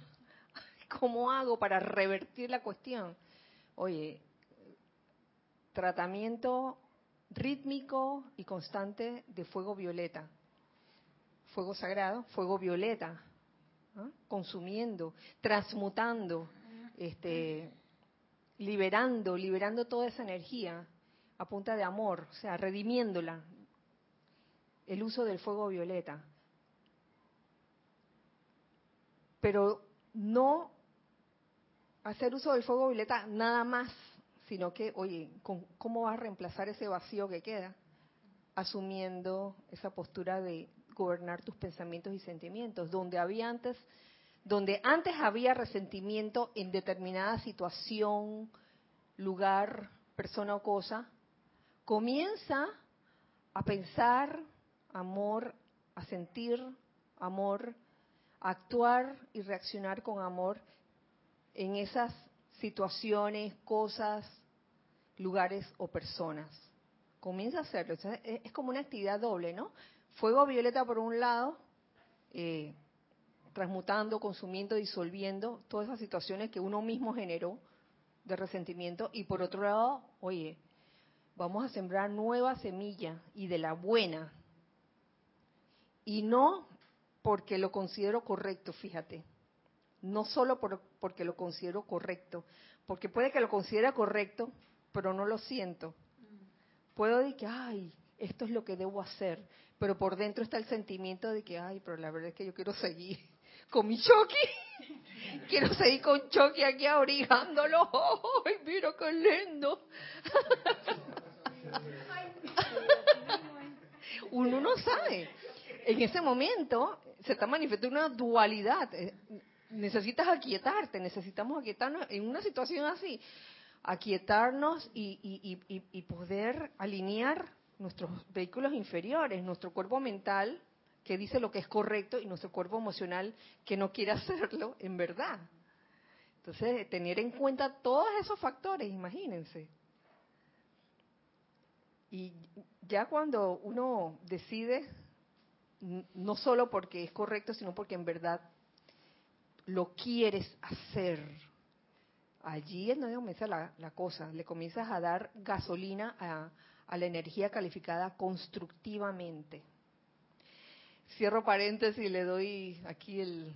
¿Cómo hago para revertir la cuestión? Oye, tratamiento rítmico y constante de fuego violeta fuego sagrado, fuego violeta, consumiendo, transmutando, este, liberando, liberando toda esa energía a punta de amor, o sea, redimiéndola. El uso del fuego violeta. Pero no hacer uso del fuego violeta nada más, sino que, oye, ¿con- ¿cómo vas a reemplazar ese vacío que queda? Asumiendo esa postura de gobernar tus pensamientos y sentimientos, donde había antes, donde antes había resentimiento en determinada situación, lugar, persona o cosa, comienza a pensar amor, a sentir amor, a actuar y reaccionar con amor en esas situaciones, cosas, lugares o personas. Comienza a hacerlo. Es como una actividad doble, ¿no? Fuego violeta por un lado, eh, transmutando, consumiendo, disolviendo todas esas situaciones que uno mismo generó de resentimiento. Y por otro lado, oye, vamos a sembrar nueva semilla y de la buena. Y no porque lo considero correcto, fíjate. No solo por- porque lo considero correcto, porque puede que lo considere correcto, pero no lo siento. Puedo decir que, ay, esto es lo que debo hacer, pero por dentro está el sentimiento de que, ay, pero la verdad es que yo quiero seguir con mi Chucky. Quiero seguir con Chucky aquí abrigándolo. ¡Ay, mira qué lindo! Uno no sabe. En ese momento se está manifestando una dualidad. Eh, Necesitas aquietarte, necesitamos aquietarnos en una situación así. Aquietarnos y, y- y- poder alinear nuestros vehículos inferiores, nuestro cuerpo mental que dice lo que es correcto y nuestro cuerpo emocional que no quiere hacerlo en verdad. Entonces, tener en cuenta todos esos factores, imagínense. Y ya cuando uno decide, no solo porque es correcto, sino porque en verdad lo quieres hacer, allí es donde comienza la, la cosa, le comienzas a dar gasolina a, a la energía calificada constructivamente. Cierro paréntesis y le doy aquí el,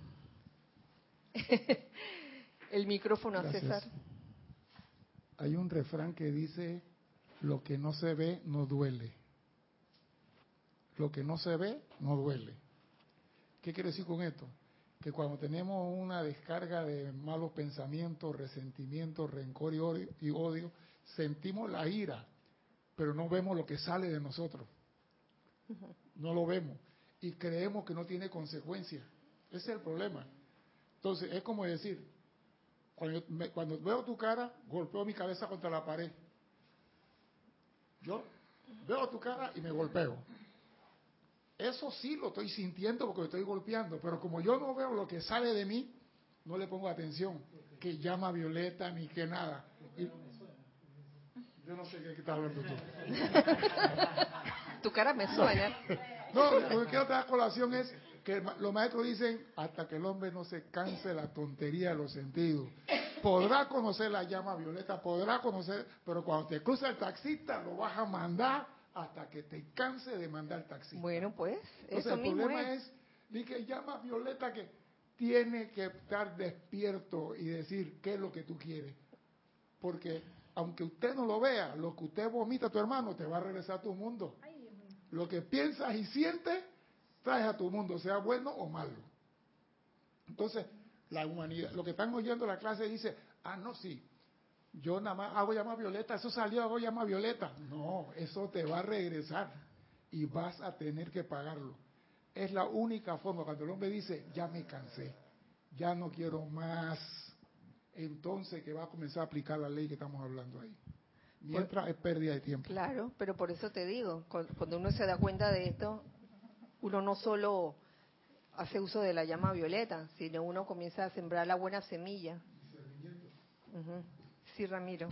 el micrófono a. César. Hay un refrán que dice, lo que no se ve no duele. Lo que no se ve no duele. ¿Qué quiere decir con esto? Que cuando tenemos una descarga de malos pensamientos, resentimientos, rencor y odio, y odio, sentimos la ira, pero no vemos lo que sale de nosotros. No lo vemos. Y creemos que no tiene consecuencias. Ese es el problema. Entonces, es como decir, cuando, yo- me- cuando veo tu cara, golpeo mi cabeza contra la pared. Yo veo tu cara y me golpeo. Eso sí lo estoy sintiendo porque lo estoy golpeando, pero como yo no veo lo que sale de mí, no le pongo atención, que llama Violeta ni que nada. Y- yo no sé qué estás hablando tú. Tu cara me suena. No, lo que quiero traer a colación es que los maestros dicen hasta que el hombre no se canse de la tontería de los sentidos. Podrá conocer la llama violeta, podrá conocer, pero cuando te cruza el taxista lo vas a mandar hasta que te canse de mandar taxi. Bueno, pues, Entonces eso el mismo problema es. es, que llama Violeta que tiene que estar despierto y decir qué es lo que tú quieres. Porque aunque usted no lo vea, lo que usted vomita a tu hermano te va a regresar a tu mundo. Lo que piensas y sientes, traes a tu mundo, sea bueno o malo. Entonces, la humanidad, lo que están oyendo la clase dice, ah, no, sí, yo nada más hago llamar a Violeta, eso salió, hago llamar a Violeta. No, eso te va a regresar y vas a tener que pagarlo. Es la única forma, cuando el hombre dice, ya me cansé, ya no quiero más, entonces que va a comenzar a aplicar la ley que estamos hablando ahí. Mientras es pérdida de tiempo. Claro, pero por eso te digo, cu- cuando uno se da cuenta de esto, uno no solo hace uso de la llama violeta, sino uno comienza a sembrar la buena semilla. Ujú. Sí, Ramiro.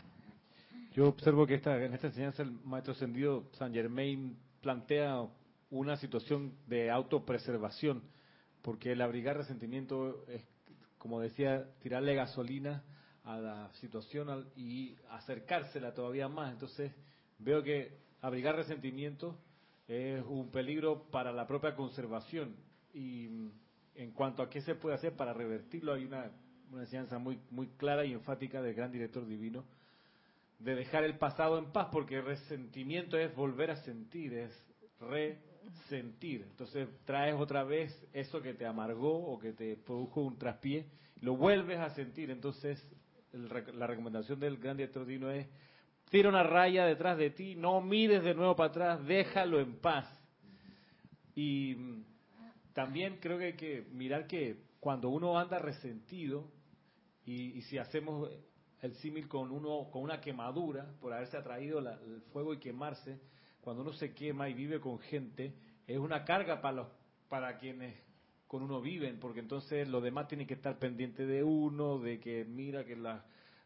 Yo observo que esta, en esta enseñanza el maestro ascendido San Germain plantea una situación de autopreservación, porque el abrigar resentimiento es, como decía, tirarle gasolina a la situación y acercársela todavía más. Entonces veo que abrigar resentimiento es un peligro para la propia conservación. Y mm, en cuanto a qué se puede hacer para revertirlo, hay una, una enseñanza muy, muy clara y enfática del gran director divino de dejar el pasado en paz, porque resentimiento es volver a sentir, es resentir. Entonces traes otra vez eso que te amargó o que te produjo un traspié, lo vuelves a sentir. Entonces la recomendación del gran director divino es, tira una raya detrás de ti, no mires de nuevo para atrás, déjalo en paz. Y mm, también creo que hay que mirar que cuando uno anda resentido, y, y si hacemos el símil con uno con una quemadura por haberse atraído la- el fuego y quemarse, cuando uno se quema y vive con gente, es una carga para los para quienes con uno viven, porque entonces los demás tienen que estar pendientes de uno, de que mira que la,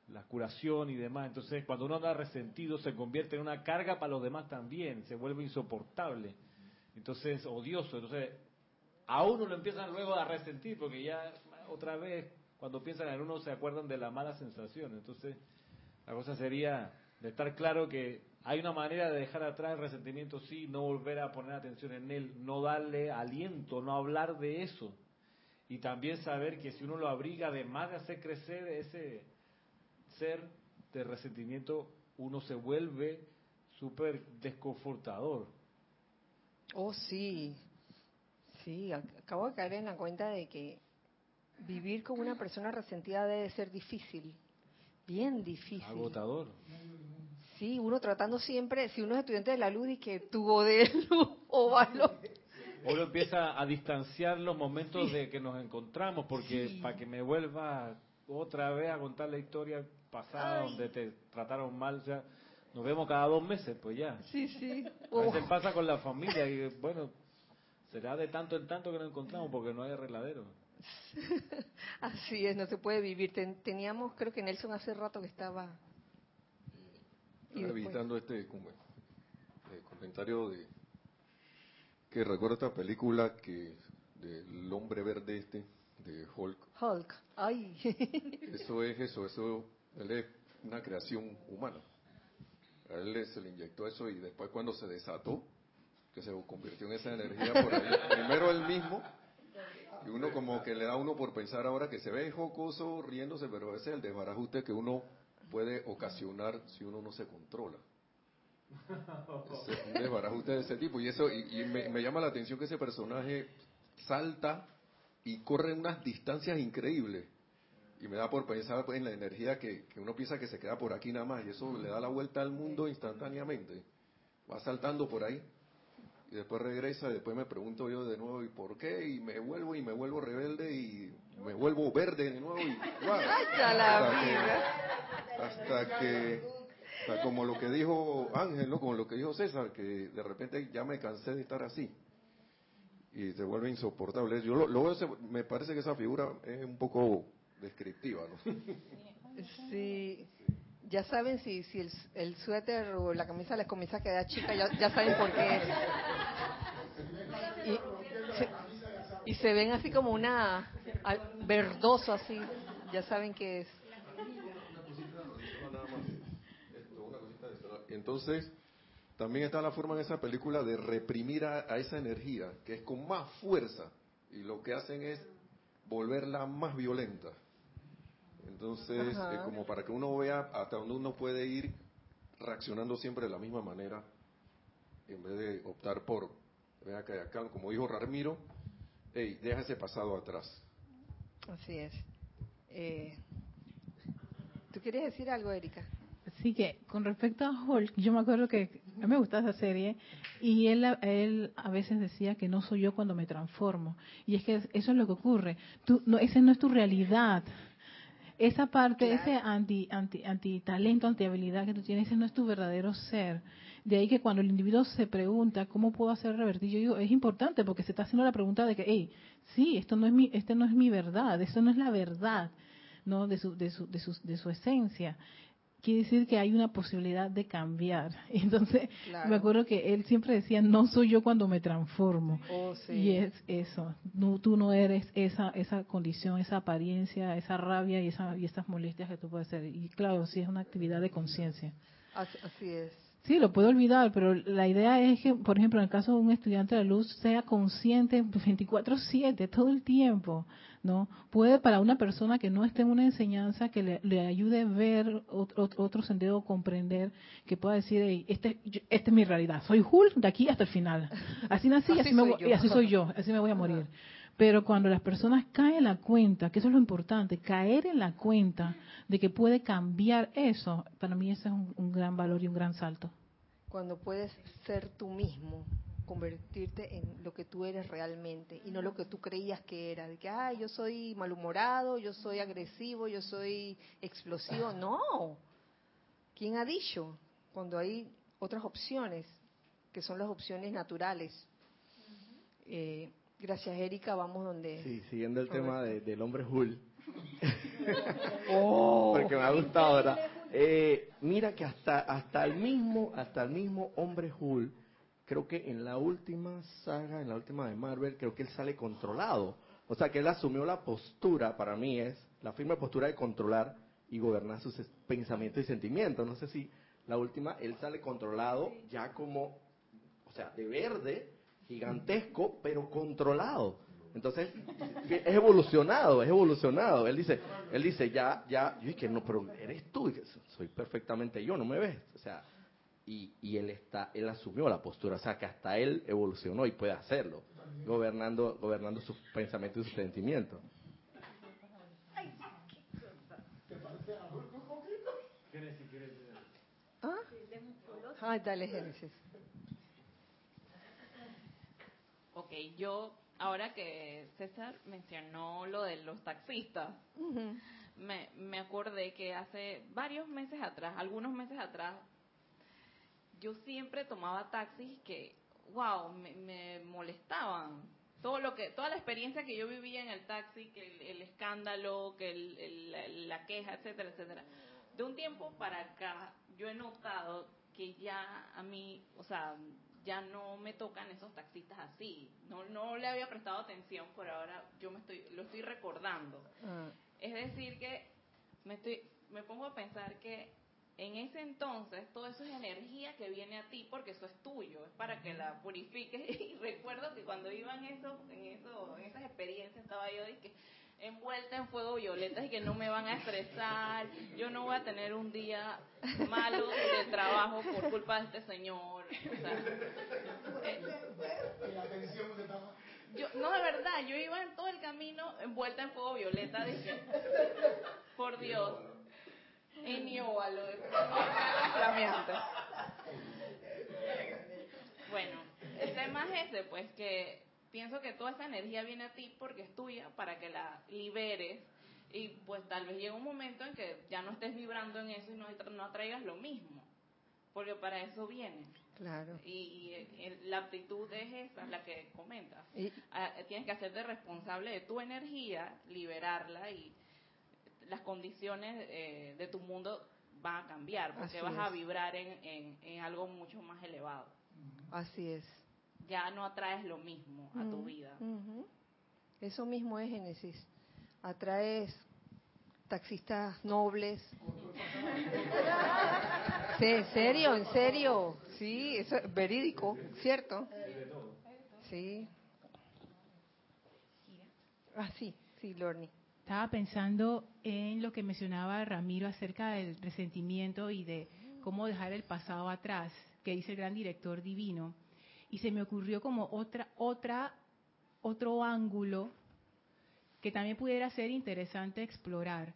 la curación y demás. Entonces, cuando uno anda resentido, se convierte en una carga para los demás también, se vuelve insoportable. Entonces, odioso. Entonces, a uno lo empiezan luego a resentir, porque ya otra vez, cuando piensan en uno, se acuerdan de la mala sensación. Entonces, la cosa sería de estar claro que hay una manera de dejar atrás el resentimiento, sí, no volver a poner atención en él, no darle aliento, no hablar de eso. Y también saber que si uno lo abriga, además de hacer crecer ese ser de resentimiento, uno se vuelve súper desconfortador. Oh, sí. Sí, ac- acabo de caer en la cuenta de que vivir con una persona resentida debe ser difícil. Bien difícil. Agotador. Sí, uno tratando siempre, si uno es estudiante de la luz y que tuvo de luz o valor. Uno empieza a distanciar los momentos de que nos encontramos, porque Sí. para que me vuelva otra vez a contar la historia pasada donde te trataron mal, sea, nos vemos cada dos meses, pues ya. Sí, sí. A veces pasa con la familia y bueno, será de tanto en tanto que nos encontramos porque no hay arregladero. Así es, no se puede vivir. Ten- teníamos, creo que Nelson hace rato que estaba. Y evitando este como, eh, comentario de que recuerdo esta película que del hombre verde este de Hulk. Hulk. Ay. Eso es eso, eso él es una creación humana. A él se le inyectó eso y después cuando se desató, que se convirtió en esa energía por ahí, primero él mismo y uno como que le da a uno por pensar ahora que se ve jocoso riéndose, pero ese es el desbarajuste que uno puede ocasionar si uno no se controla. Ese- un desbarajuste de ese tipo. Y eso y, y me, me llama la atención que ese personaje salta y corre unas distancias increíbles. Y me da por pensar pues, en la energía que, que uno piensa que se queda por aquí nada más. Y eso le da la vuelta al mundo instantáneamente. Va saltando por ahí y después regresa y después me pregunto yo de nuevo y por qué y me vuelvo y me vuelvo rebelde y me vuelvo verde de nuevo y la hasta que, vida. hasta que hasta como lo que dijo Ángel, ¿no? como lo que dijo César, que de repente ya me cansé de estar así y se vuelve insoportable. Yo lo, lo me parece que esa figura es un poco descriptiva, ¿no? Sí. Ya saben si, si el, suéter o la camisa les comienza a quedar chica, ya, ya saben por qué. Y se, ven así como una al- verdoso así, ya saben que es. Entonces, también está la forma en esa película de reprimir a, a esa energía, que es con más fuerza, y lo que hacen es volverla más violenta. Entonces, eh, como para que uno vea hasta dónde uno puede ir reaccionando siempre de la misma manera, en vez de optar por, vea que acá, como dijo Ramiro, hey, deja ese pasado atrás. Así es. Eh, ¿Tú querías decir algo, Erika? Así que con respecto a Hulk, yo me acuerdo que a mí me gustaba esa serie y él, él a veces decía que no soy yo cuando me transformo. Y es que eso es lo que ocurre. Tú, no, esa no es tu realidad. Esa parte, Claro. ese anti, anti, anti talento, anti habilidad que tú tienes, ese no es tu verdadero ser. De ahí que cuando el individuo se pregunta cómo puedo hacer revertir, yo digo, es importante porque se está haciendo la pregunta de que, hey, sí, esto no es mi, este no es mi verdad, esto no es la verdad, no, de su, de su, de su, de su esencia quiere decir que hay una posibilidad de cambiar. Entonces, Claro. me acuerdo que él siempre decía, no soy yo cuando me transformo. Oh, sí. Y es eso, no, tú no eres esa esa condición, esa apariencia, esa rabia y, esa, y esas molestias que tú puedes ser. Y claro, sí es una actividad de conciencia. Así, así es. Sí, lo puedo olvidar, pero la idea es que, por ejemplo, en el caso de un estudiante de luz, sea consciente 24/7, todo el tiempo, ¿no? Puede para una persona que no esté en una enseñanza que le, le ayude a ver otro, otro sentido, comprender, que pueda decir, "Ey, este, yo- esta es mi realidad, soy Hulk de aquí hasta el final. Así nací y Así me yo. y así soy yo, así me voy a morir. Pero cuando las personas caen en la cuenta, que eso es lo importante, caer en la cuenta de que puede cambiar eso, para mí ese es un, un gran valor y un gran salto. Cuando puedes ser tú mismo, convertirte en lo que tú eres realmente y no lo que tú creías que era. De que, ah, yo soy malhumorado, yo soy agresivo, yo soy explosivo. No. ¿Quién ha dicho? Cuando hay otras opciones, que son las opciones naturales. Eh, gracias, Erika. Vamos donde. Sí, siguiendo el tema de- del hombre Hulk. Oh. Porque me ha gustado, ¿verdad? Eh, mira que hasta hasta el mismo hasta el mismo hombre Hulk, creo que en la última saga, en la última de Marvel, creo que él sale controlado. O sea, que él asumió la postura, para mí es la firme postura de controlar y gobernar sus pensamientos y sentimientos. No sé si la última, él sale controlado ya como, o sea, de verde, gigantesco, pero controlado. Entonces, es evolucionado, es evolucionado. Él dice, él dice, ya, ya, yo dije, no, pero eres tú, que soy perfectamente yo, no me ves. O sea, y, y él está, él asumió la postura, o sea, que hasta él evolucionó y puede hacerlo, gobernando, gobernando sus pensamientos y sus sentimientos. ¿Ah? Dale, Génesis. Ok, yo, ahora que César mencionó lo de los taxistas, me, me acordé que hace varios meses atrás, algunos meses atrás, yo siempre tomaba taxis que, wow, me, me molestaban. Todo lo que, toda la experiencia que yo vivía en el taxi, que el, el escándalo, que el- el- la, la queja, etcétera, etcétera. De un tiempo para acá, yo he notado que ya a mí, o sea, ya no me tocan esos taxistas así. No, no le había prestado atención, por ahora yo me estoy, lo estoy recordando. Ah, Es decir, que me, estoy, me pongo a pensar que en ese entonces todo eso es energía que viene a ti porque eso es tuyo, es para que la purifiques. Y recuerdo que cuando iba en, eso, en, eso, en esas experiencias estaba yo de que envuelta en fuego violeta y que no me van a estresar, yo no voy a tener un día malo de trabajo por culpa de este señor. O sea, eh, yo, no, de verdad, yo iba en todo el camino envuelta en fuego violeta, dije, por Dios, en lo de flameante. Bueno, el tema es ese, pues que pienso que toda esa energía viene a ti porque es tuya para que la liberes y pues tal vez llega un momento en que ya no estés vibrando en eso y no, no atraigas lo mismo, porque para eso viene. claro. Y, y, eh, la actitud es esa, la que comentas. Y, Ah, tienes que hacerte responsable de tu energía, liberarla y las condiciones eh, de tu mundo van a cambiar porque vas a vibrar en, en, en algo mucho más elevado. así es. Ya no atraes lo mismo a tu Ujú, vida. Eso mismo es Génesis. Atraes taxistas nobles. Sí, ¿En serio? ¿En serio? Sí, eso es verídico, ¿cierto? Sí. Ah, sí, sí, Lorni. Estaba pensando en lo que mencionaba Ramiro acerca del resentimiento y de cómo dejar el pasado atrás, que dice el gran director divino. Y se me ocurrió como otra, otra, otro ángulo que también pudiera ser interesante explorar,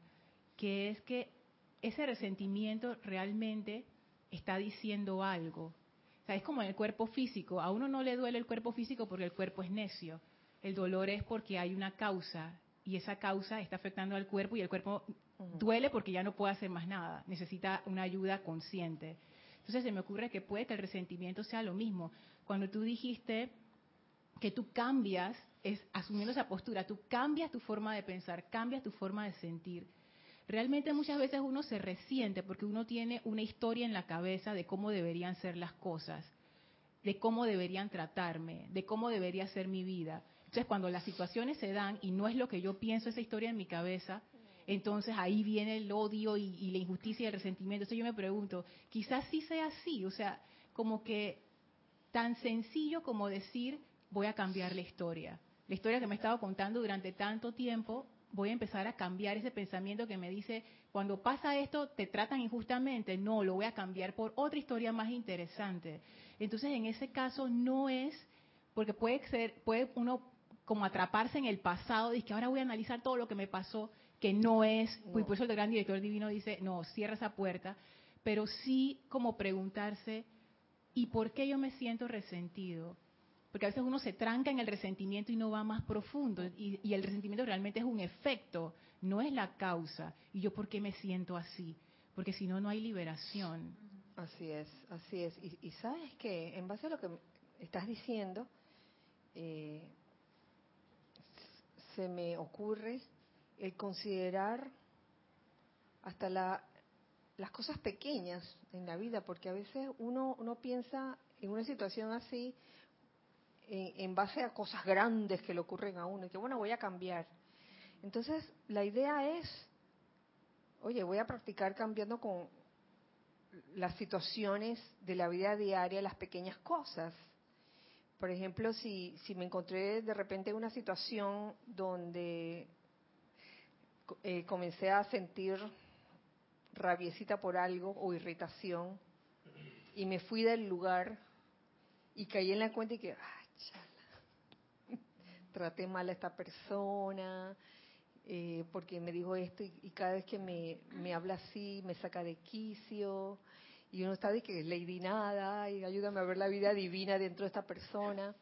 que es que ese resentimiento realmente está diciendo algo. O sea, es como en el cuerpo físico. A uno no le duele el cuerpo físico porque el cuerpo es necio. El dolor es porque hay una causa y esa causa está afectando al cuerpo y el cuerpo duele porque ya no puede hacer más nada. Necesita una ayuda consciente. Entonces se me ocurre que puede que el resentimiento sea lo mismo. Cuando tú dijiste que tú cambias, es asumiendo esa postura, tú cambias tu forma de pensar, cambias tu forma de sentir realmente muchas veces uno se resiente porque uno tiene una historia en la cabeza de cómo deberían ser las cosas, de cómo deberían tratarme, de cómo debería ser mi vida. Entonces, cuando las situaciones se dan y no es lo que yo pienso esa historia en mi cabeza, entonces ahí viene el odio y, la injusticia y el resentimiento. Entonces yo me pregunto, quizás sí sea así, o sea, como que tan sencillo como decir, voy a cambiar la historia. La historia que me he estado contando durante tanto tiempo, voy a empezar a cambiar ese pensamiento que me dice, cuando pasa esto, te tratan injustamente. No, lo voy a cambiar por otra historia más interesante. Entonces, en ese caso, no es, porque puede ser, puede uno como atraparse en el pasado, y que ahora voy a analizar todo lo que me pasó, que no es, pues por eso el gran director divino dice, no, cierra esa puerta, pero sí como preguntarse, ¿y por qué yo me siento resentido? Porque a veces uno se tranca en el resentimiento y no va más profundo. Y, el resentimiento realmente es un efecto, no es la causa. ¿Y yo por qué me siento así? Porque si no, no hay liberación. Así es, así es. Y, sabes que en base a lo que estás diciendo, eh, se me ocurre el considerar hasta las cosas pequeñas en la vida, porque a veces uno, uno piensa en una situación así en, base a cosas grandes que le ocurren a uno y que bueno, voy a cambiar. Entonces, la idea es, oye, voy a practicar cambiando con las situaciones de la vida diaria, las pequeñas cosas. Por ejemplo, si, si me encontré de repente en una situación donde eh, comencé a sentir rabiecita por algo o irritación y me fui del lugar y caí en la cuenta y que, traté mal a esta persona, eh, porque me dijo esto y, cada vez que me, me, habla así me saca de quicio y uno está de que lady nada y ayúdame a ver la vida divina dentro de esta persona.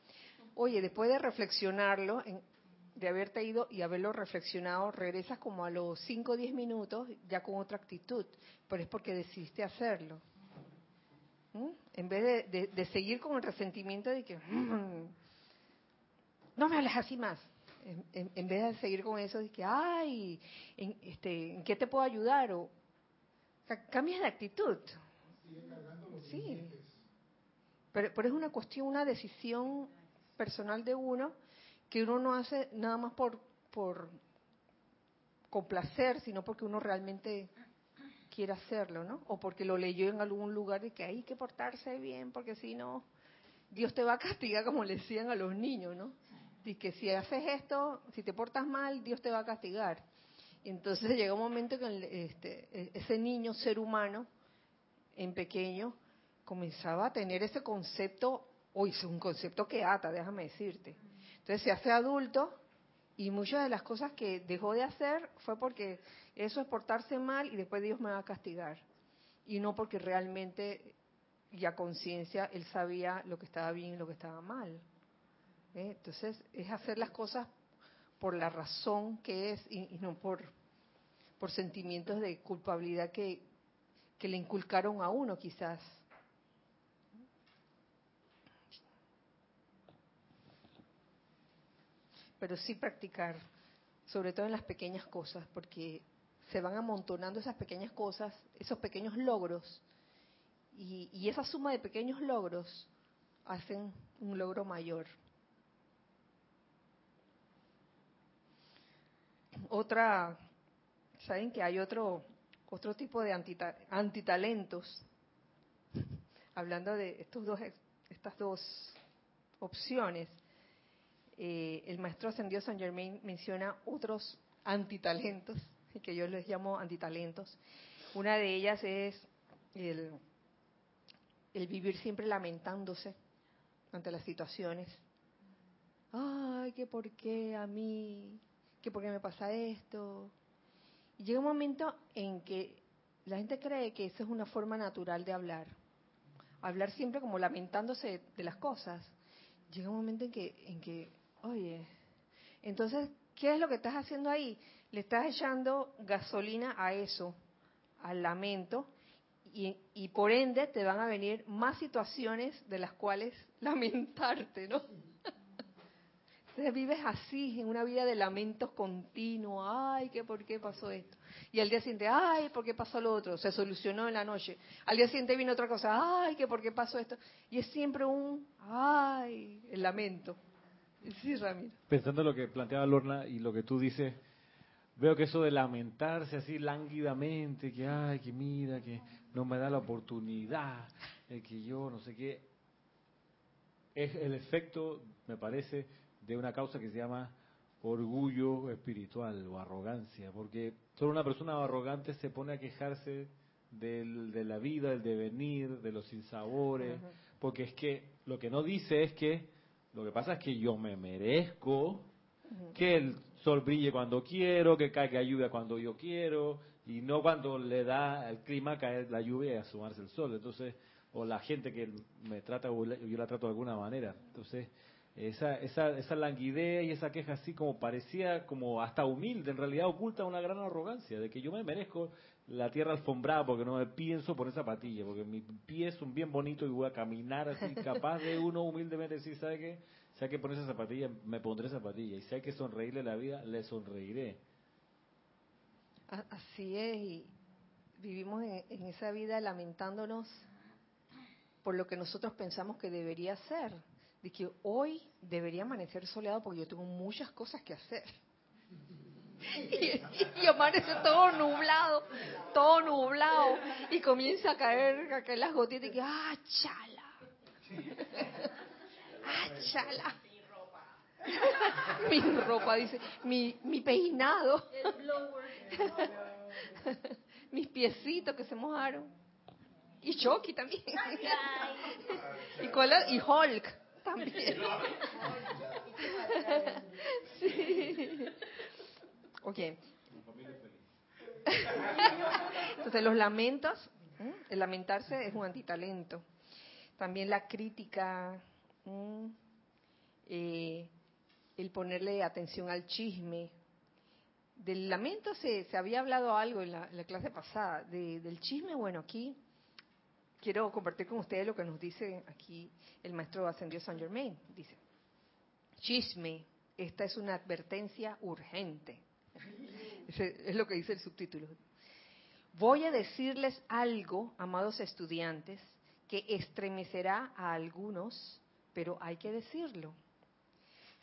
Oye, después de reflexionarlo, de haberte ido y haberlo reflexionado, regresas como a los 5 o 10 minutos ya con otra actitud, pero es porque decidiste hacerlo. ¿Mm? En vez de, de, seguir con el resentimiento de que no me hables así más. En, vez de seguir con eso, de que, ay, ¿en, este, ¿en qué te puedo ayudar? O, cambias de actitud. Sí. Pero, pero es una cuestión, una decisión personal de uno que uno no hace nada más por, por complacer, sino porque uno realmente quiere hacerlo, ¿no? O porque lo leyó en algún lugar de que hay que portarse bien, porque si no, Dios te va a castigar, como le decían a los niños, ¿no? y que si haces esto, si te portas mal, Dios te va a castigar. Entonces llega un momento que este, e, ese niño, ser humano, en pequeño, comenzaba a tener ese concepto, hoy es un concepto que ata, déjame decirte. Entonces se hace adulto y muchas de las cosas que dejó de hacer fue porque eso es portarse mal y después Dios me va a castigar. Y no porque realmente ya conciencia él sabía lo que estaba bien y lo que estaba mal. ¿eh? Entonces, es hacer las cosas por la razón que es y, no por, por sentimientos de culpabilidad que, que le inculcaron a uno quizás. Pero sí practicar, sobre todo en las pequeñas cosas, porque se van amontonando esas pequeñas cosas, esos pequeños logros, y, y esa suma de pequeños logros hacen un logro mayor. otra, saben que hay otro, otro tipo de antitalentos, hablando de estos dos, estas dos opciones, eh, el maestro ascendido San Germain menciona otros antitalentos, que yo les llamo antitalentos. Una de ellas es el, vivir siempre lamentándose ante las situaciones. Ay, que por qué a mí, que por qué me pasa esto. Llega un momento en que la gente cree que esa es una forma natural de hablar. Hablar siempre como lamentándose de las cosas. Llega un momento en que, en que, oye, entonces, ¿qué es lo que estás haciendo ahí? Le estás echando gasolina a eso, al lamento, y, y, por ende te van a venir más situaciones de las cuales lamentarte, ¿no? Entonces vives así, en una vida de lamentos continuos, ay, ¿qué por qué pasó esto? Y al día siguiente, ay, ¿por qué pasó lo otro? Se solucionó en la noche. Al día siguiente viene otra cosa, ay, ¿qué por qué pasó esto? Y es siempre un, ay, el lamento. Sí, Ramiro. Pensando en lo que planteaba Lorna y lo que tú dices, veo que eso de lamentarse así lánguidamente, que ay, que mira, que no me da la oportunidad, que yo no sé qué, es el efecto, me parece, de una causa que se llama orgullo espiritual o arrogancia, porque solo una persona arrogante se pone a quejarse del, de la vida, del devenir, de los sinsabores, porque es que lo que no dice es que lo que pasa es que yo me merezco que el sol brille cuando quiero, que caiga lluvia cuando yo quiero, y no cuando le da el clima caer la lluvia y asomarse el sol. Entonces, o la gente que me trata o yo la trato de alguna manera. Entonces, esa, esa, esa languidez y esa queja así como parecía como hasta humilde, en realidad oculta una gran arrogancia de que yo me merezco la tierra alfombrada porque no me pienso poner zapatilla, porque mis pies son bien bonitos y voy a caminar así, capaz de uno humildemente decir, ¿sabe qué? Si hay que ponerse zapatilla, me pondré zapatilla. Y si hay que sonreírle la vida, le sonreiré. Así es, y vivimos en, en esa vida lamentándonos por lo que nosotros pensamos que debería ser de que hoy debería amanecer soleado porque yo tengo muchas cosas que hacer. Y, y, amanece todo nublado, todo nublado, y comienza a caer, a caer las gotitas y que, ¡ah, chala! ¡ah, chala! mi ropa, dice, mi, mi peinado, mis piecitos que se mojaron, y Chucky también, y, cuál, y Hulk también. sí. Ok. Entonces los lamentos, el lamentarse es un antitalento. También la crítica, eh, el ponerle atención al chisme. Del lamento se, se había hablado algo en la, clase pasada. De, del chisme, bueno, aquí quiero compartir con ustedes lo que nos dice aquí el maestro ascendió San Germain. Dice, chisme, esta es una advertencia urgente. Es lo que dice el subtítulo. Voy a decirles algo, amados estudiantes, que estremecerá a algunos, pero hay que decirlo.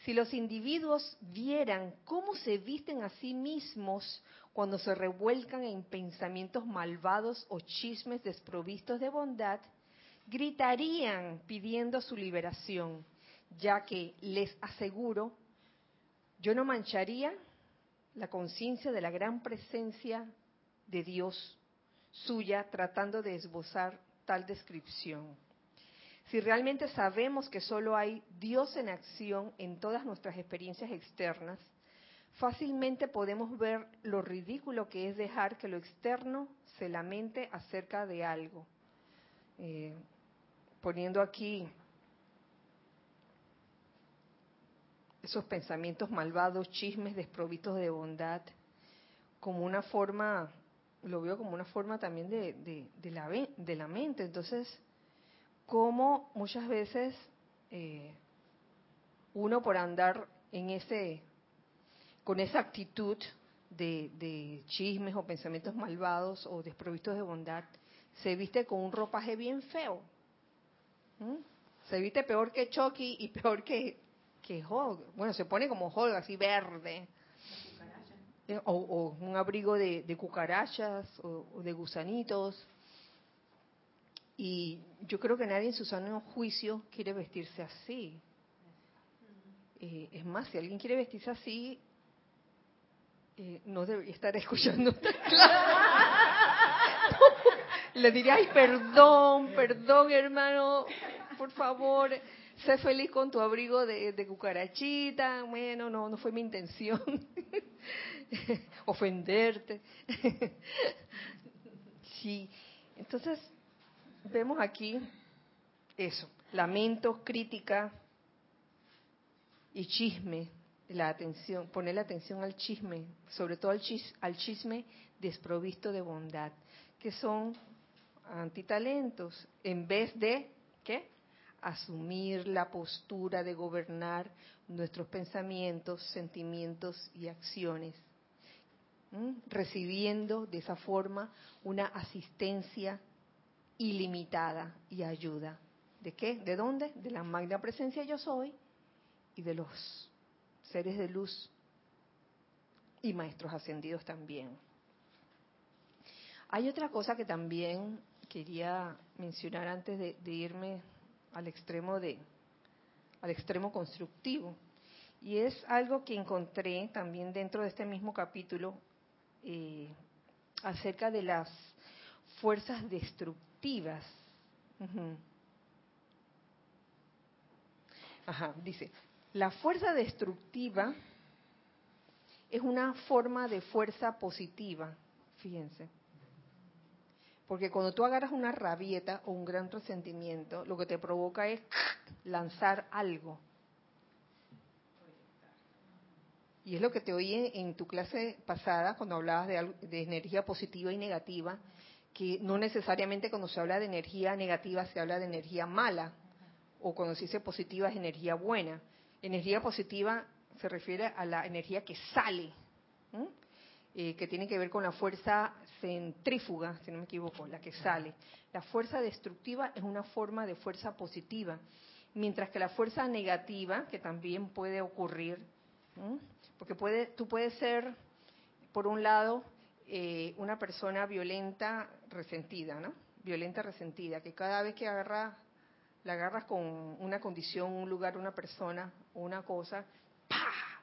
Si los individuos vieran cómo se visten a sí mismos cuando se revuelcan en pensamientos malvados o chismes desprovistos de bondad, gritarían pidiendo su liberación, ya que les aseguro, yo no mancharía la conciencia de la gran presencia de Dios suya tratando de esbozar tal descripción. Si realmente sabemos que solo hay Dios en acción en todas nuestras experiencias externas, fácilmente podemos ver lo ridículo que es dejar que lo externo se lamente acerca de algo. Eh, poniendo aquí esos pensamientos malvados, chismes desprovistos de bondad, como una forma, lo veo como una forma también de, la, de la mente. Entonces, como muchas veces eh, uno por andar en ese, con esa actitud de, chismes o pensamientos malvados o desprovistos de bondad, se viste con un ropaje bien feo. Se viste peor que Chucky y peor que, que Hulk. Bueno, se pone como Hulk, así verde. O, un abrigo de, cucarachas o de gusanitos Y yo creo que nadie en su sano juicio quiere vestirse así. Eh, es más, si alguien quiere vestirse así, eh, no debería estar escuchando esta clase. Le diría, ay, perdón, perdón, hermano, por favor, sé feliz con tu abrigo de, cucarachita. Bueno, no, no fue mi intención ofenderte. sí, entonces vemos aquí eso, lamentos, crítica y chisme, la atención, poner la atención al chisme, sobre todo al, al chisme desprovisto de bondad, que son antitalentos, en vez de, ¿qué? Asumir la postura de gobernar nuestros pensamientos, sentimientos y acciones, recibiendo de esa forma una asistencia ilimitada y ayuda. ¿De qué? ¿De dónde? De la magna presencia yo soy y de los seres de luz y maestros ascendidos también. Hay otra cosa que también quería mencionar antes de, irme al extremo de al extremo constructivo y es algo que encontré también dentro de este mismo capítulo eh, acerca de las fuerzas destructivas. Ajá, dice, la fuerza destructiva es una forma de fuerza positiva, fíjense. Porque cuando tú agarras una rabieta o un gran resentimiento, lo que te provoca es lanzar algo. Y es lo que te oí en, tu clase pasada cuando hablabas de, de, energía positiva y negativa, que no necesariamente cuando se habla de energía negativa se habla de energía mala, o cuando se dice positiva es energía buena. Energía positiva se refiere a la energía que sale, que tiene que ver con la fuerza centrífuga, si no me equivoco, la que sale. La fuerza destructiva es una forma de fuerza positiva, mientras que la fuerza negativa, que también puede ocurrir, porque puede, tú puedes ser, por un lado, eh, una persona violenta, resentida, ¿no? Violenta, resentida, que cada vez que agarra, la agarras con una condición, un lugar, una persona, una cosa, ¡pah!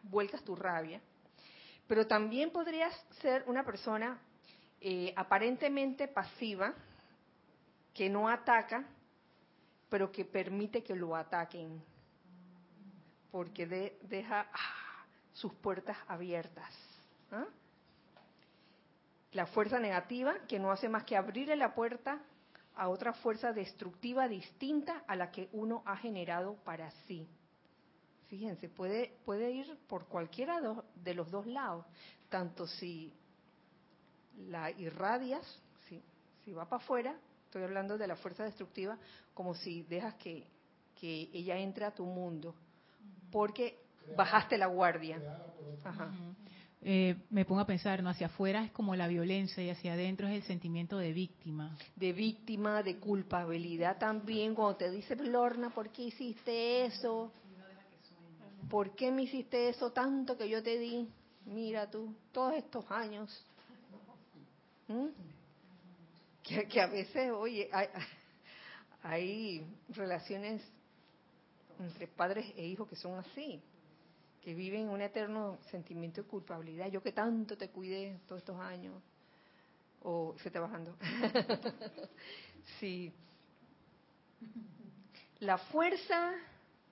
vuelcas tu rabia pero también podrías ser una persona eh, aparentemente pasiva, que no ataca, pero que permite que lo ataquen, porque deja ah, sus puertas abiertas. ¿ah? La fuerza negativa, que no hace más que abrirle la puerta a otra fuerza destructiva distinta a la que uno ha generado para sí. Fíjense, puede, puede ir por cualquiera de los dos lados, tanto si la irradias, si, si va para afuera, estoy hablando de la fuerza destructiva, como si dejas que, que ella entre a tu mundo, porque bajaste la guardia. Eh, me pongo a pensar, ¿no? Hacia afuera es como la violencia y hacia adentro es el sentimiento de víctima. De víctima, de culpabilidad también, cuando te dice, Lorna, ¿por qué hiciste eso? ¿Por qué me hiciste eso tanto que yo te di? Mira tú, todos estos años. ¿Mm? Que, a veces, oye, hay, relaciones entre padres e hijos que son así, que viven un eterno sentimiento de culpabilidad. Yo que tanto te cuidé todos estos años. O se está bajando. sí. La fuerza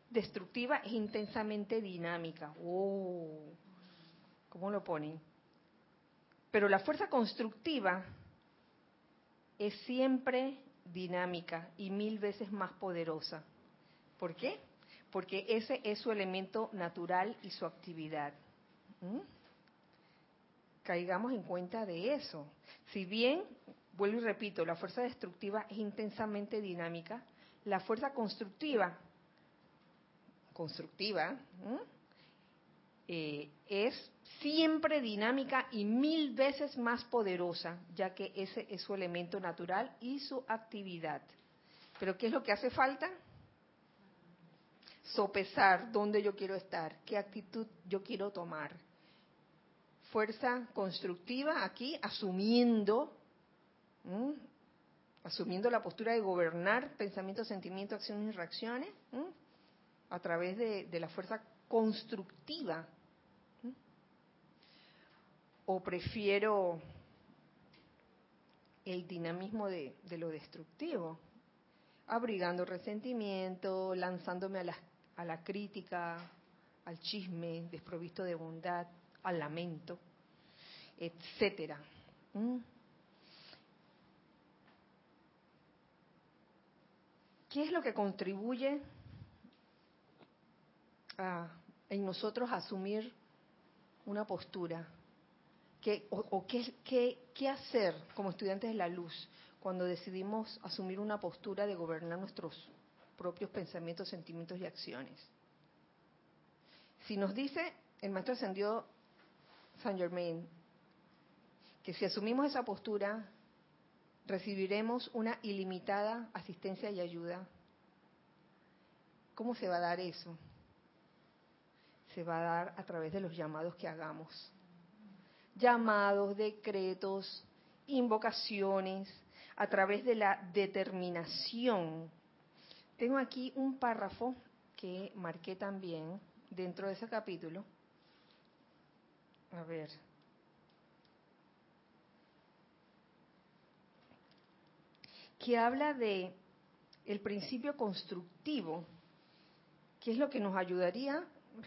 destructiva es intensamente dinámica. Oh, ¿Cómo lo ponen? Pero la fuerza constructiva es siempre dinámica y mil veces más poderosa. ¿Por qué? Porque ese es su elemento natural y su actividad. ¿Mm? Caigamos en cuenta de eso. Si bien, vuelvo y repito, la fuerza destructiva es intensamente dinámica, la fuerza constructiva constructiva, eh, es siempre dinámica y mil veces más poderosa, ya que ese es su elemento natural y su actividad. Pero ¿qué es lo que hace falta? Sopesar dónde yo quiero estar, qué actitud yo quiero tomar. Fuerza constructiva aquí, asumiendo asumiendo la postura de gobernar pensamientos, sentimientos, acciones y reacciones. A través de, la fuerza constructiva. O prefiero el dinamismo de, lo destructivo, abrigando resentimiento, lanzándome a la, a la crítica, al chisme, desprovisto de bondad, al lamento, etcétera. ¿Qué es lo que contribuye en nosotros asumir una postura? ¿Qué, o, qué, qué, hacer como estudiantes de la luz cuando decidimos asumir una postura de gobernar nuestros propios pensamientos, sentimientos y acciones? Si nos dice el maestro ascendió Saint Germain que si asumimos esa postura recibiremos una ilimitada asistencia y ayuda. ¿Cómo se va a dar eso? Se va a dar a través de los llamados que hagamos. Llamados, decretos, invocaciones, a través de la determinación. Tengo aquí un párrafo que marqué también dentro de ese capítulo. A ver. que habla de el principio constructivo, que es lo que nos ayudaría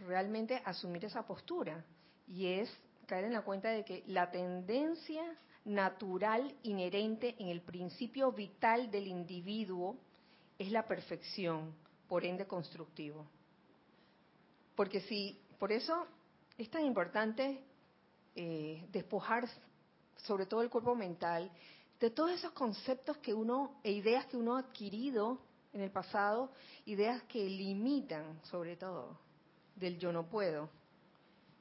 realmente asumir esa postura, y es caer en la cuenta de que la tendencia natural inherente en el principio vital del individuo es la perfección, por ende constructivo. Porque si, por eso es tan importante eh, despojar sobre todo el cuerpo mental de todos esos conceptos que uno e ideas que uno ha adquirido en el pasado, ideas que limitan sobre todo del yo no puedo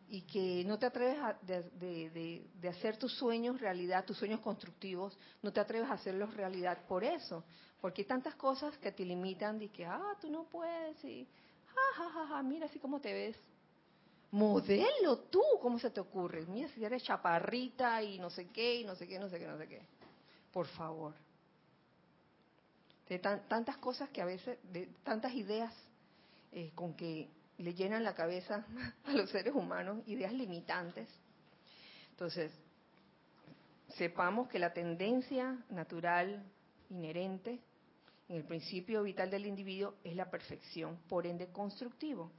y que no te atreves a de, de, de, hacer tus sueños realidad, tus sueños constructivos, no te atreves a hacerlos realidad por eso, porque hay tantas cosas que te limitan de que, ah, tú no puedes y, ja, ja, ja, mira así como te ves. Modelo tú, ¿cómo se te ocurre? Mira si eres chaparrita y no sé qué, y no sé qué, no sé qué, no sé qué por favor. De tan, tantas cosas que a veces, de tantas ideas eh, con que le llenan la cabeza a los seres humanos, ideas limitantes. Entonces, sepamos que la tendencia natural inherente en el principio vital del individuo es la perfección, por ende constructivo.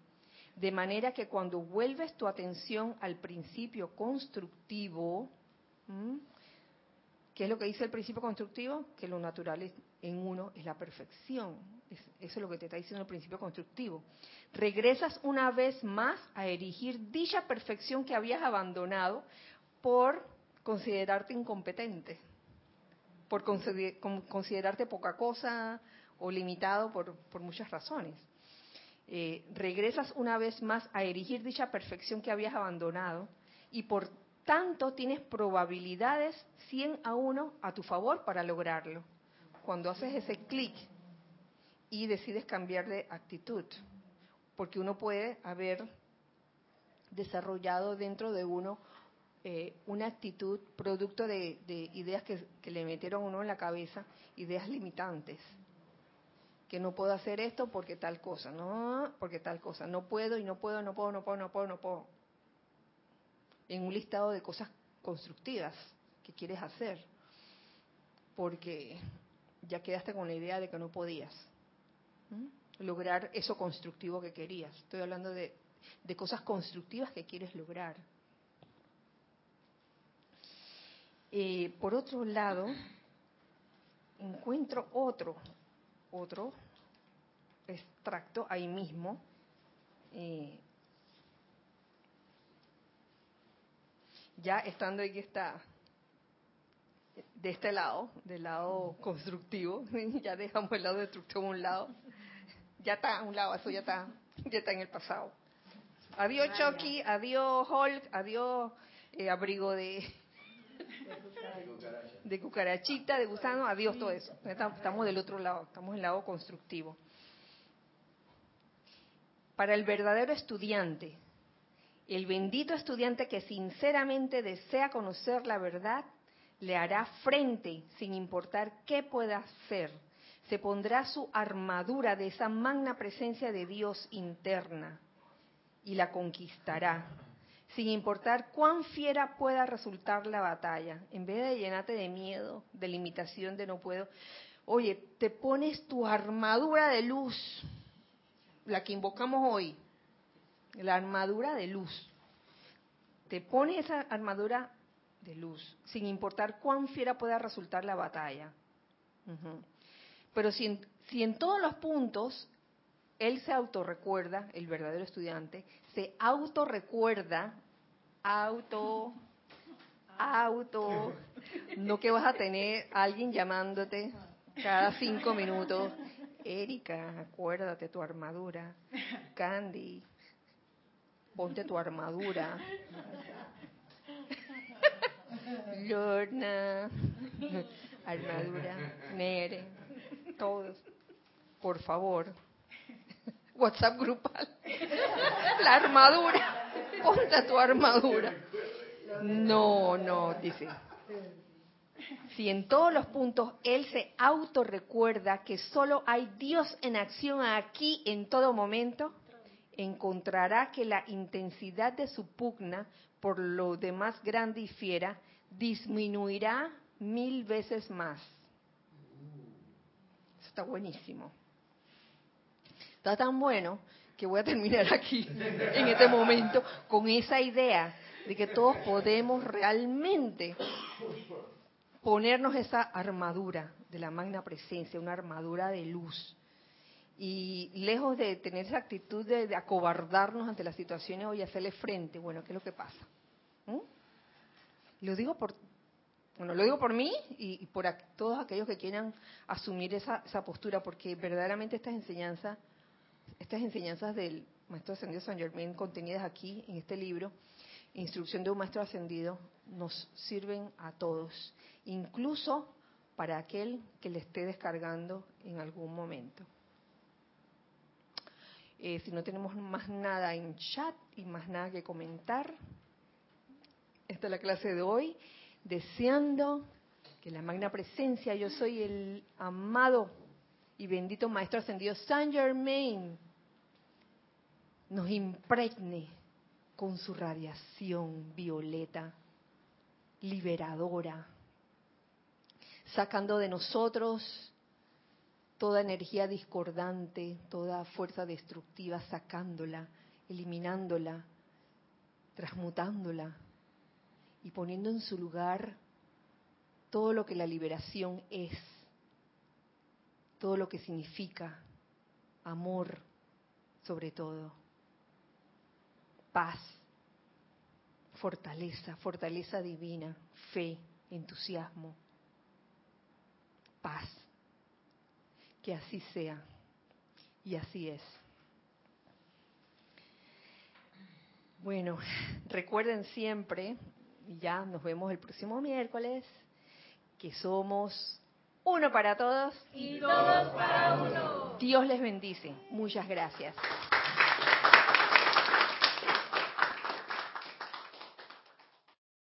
De manera que cuando vuelves tu atención al principio constructivo, ¿m? ¿Qué es lo que dice el principio constructivo? Que lo natural es, en uno es la perfección. Es, eso es lo que te está diciendo el principio constructivo. Regresas una vez más a erigir dicha perfección que habías abandonado por considerarte incompetente, por considerarte poca cosa o limitado por, por muchas razones. Eh, regresas una vez más a erigir dicha perfección que habías abandonado y por tanto tienes probabilidades 100 a 1 a tu favor para lograrlo. Cuando haces ese clic y decides cambiar de actitud, porque uno puede haber desarrollado dentro de uno eh, una actitud producto de, de ideas que, que, le metieron a uno en la cabeza, ideas limitantes. Que no puedo hacer esto porque tal cosa, no, porque tal cosa, no puedo y no puedo, no puedo, no puedo, no puedo, no puedo en un listado de cosas constructivas que quieres hacer, porque ya quedaste con la idea de que no podías lograr eso constructivo que querías. Estoy hablando de, de cosas constructivas que quieres lograr. Por otro lado, encuentro otro, otro extracto ahí mismo, eh, ya estando aquí está de este lado, del lado constructivo, ya dejamos el lado destructivo a un lado, ya está a un lado, eso ya está, ya está en el pasado. Adiós Chucky, adiós Hulk, adiós eh, abrigo de, de cucarachita, de gusano, adiós todo eso. Estamos del otro lado, estamos en el lado constructivo. Para el verdadero estudiante, el bendito estudiante que sinceramente desea conocer la verdad le hará frente sin importar qué pueda hacer. Se pondrá su armadura de esa magna presencia de Dios interna y la conquistará, sin importar cuán fiera pueda resultar la batalla. En vez de llenarte de miedo, de limitación, de no puedo, oye, te pones tu armadura de luz, la que invocamos hoy, la armadura de luz. Te pones esa armadura de luz, sin importar cuán fiera pueda resultar la batalla. Pero si en, si en todos los puntos él se autorrecuerda, el verdadero estudiante, se autorrecuerda, auto, auto, no que vas a tener alguien llamándote cada cinco minutos, Erika, acuérdate tu armadura, Candy, ponte tu armadura. Lorna, armadura, Nere, todos, por favor. WhatsApp grupal. La armadura, ponte tu armadura. No, no, dice. Si en todos los puntos él se autorrecuerda que solo hay Dios en acción aquí en todo momento, encontrará que la intensidad de su pugna por lo demás grande y fiera disminuirá mil veces más. Eso está buenísimo. Está tan bueno que voy a terminar aquí, en este momento, con esa idea de que todos podemos realmente ponernos esa armadura de la magna presencia, una armadura de luz. Y lejos de tener esa actitud de, acobardarnos ante las situaciones o hacerle frente, bueno, ¿qué es lo que pasa? ¿Mm? Lo digo por, bueno, lo digo por mí y, por todos aquellos que quieran asumir esa, esa postura, porque verdaderamente estas enseñanzas, estas enseñanzas del Maestro Ascendido San Germain contenidas aquí en este libro, Instrucción de un Maestro Ascendido, nos sirven a todos, incluso para aquel que le esté descargando en algún momento. Eh, si no tenemos más nada en chat y más nada que comentar, esta es la clase de hoy, deseando que la magna presencia, yo soy el amado y bendito Maestro Ascendido Saint Germain, nos impregne con su radiación violeta, liberadora, sacando de nosotros toda energía discordante, toda fuerza destructiva, sacándola, eliminándola, transmutándola y poniendo en su lugar todo lo que la liberación es, todo lo que significa amor sobre todo, paz, fortaleza, fortaleza divina, fe, entusiasmo, paz. Que así sea. Y así es. Bueno, recuerden siempre, y ya nos vemos el próximo miércoles, que somos uno para todos y todos para uno. Dios les bendice. Muchas gracias.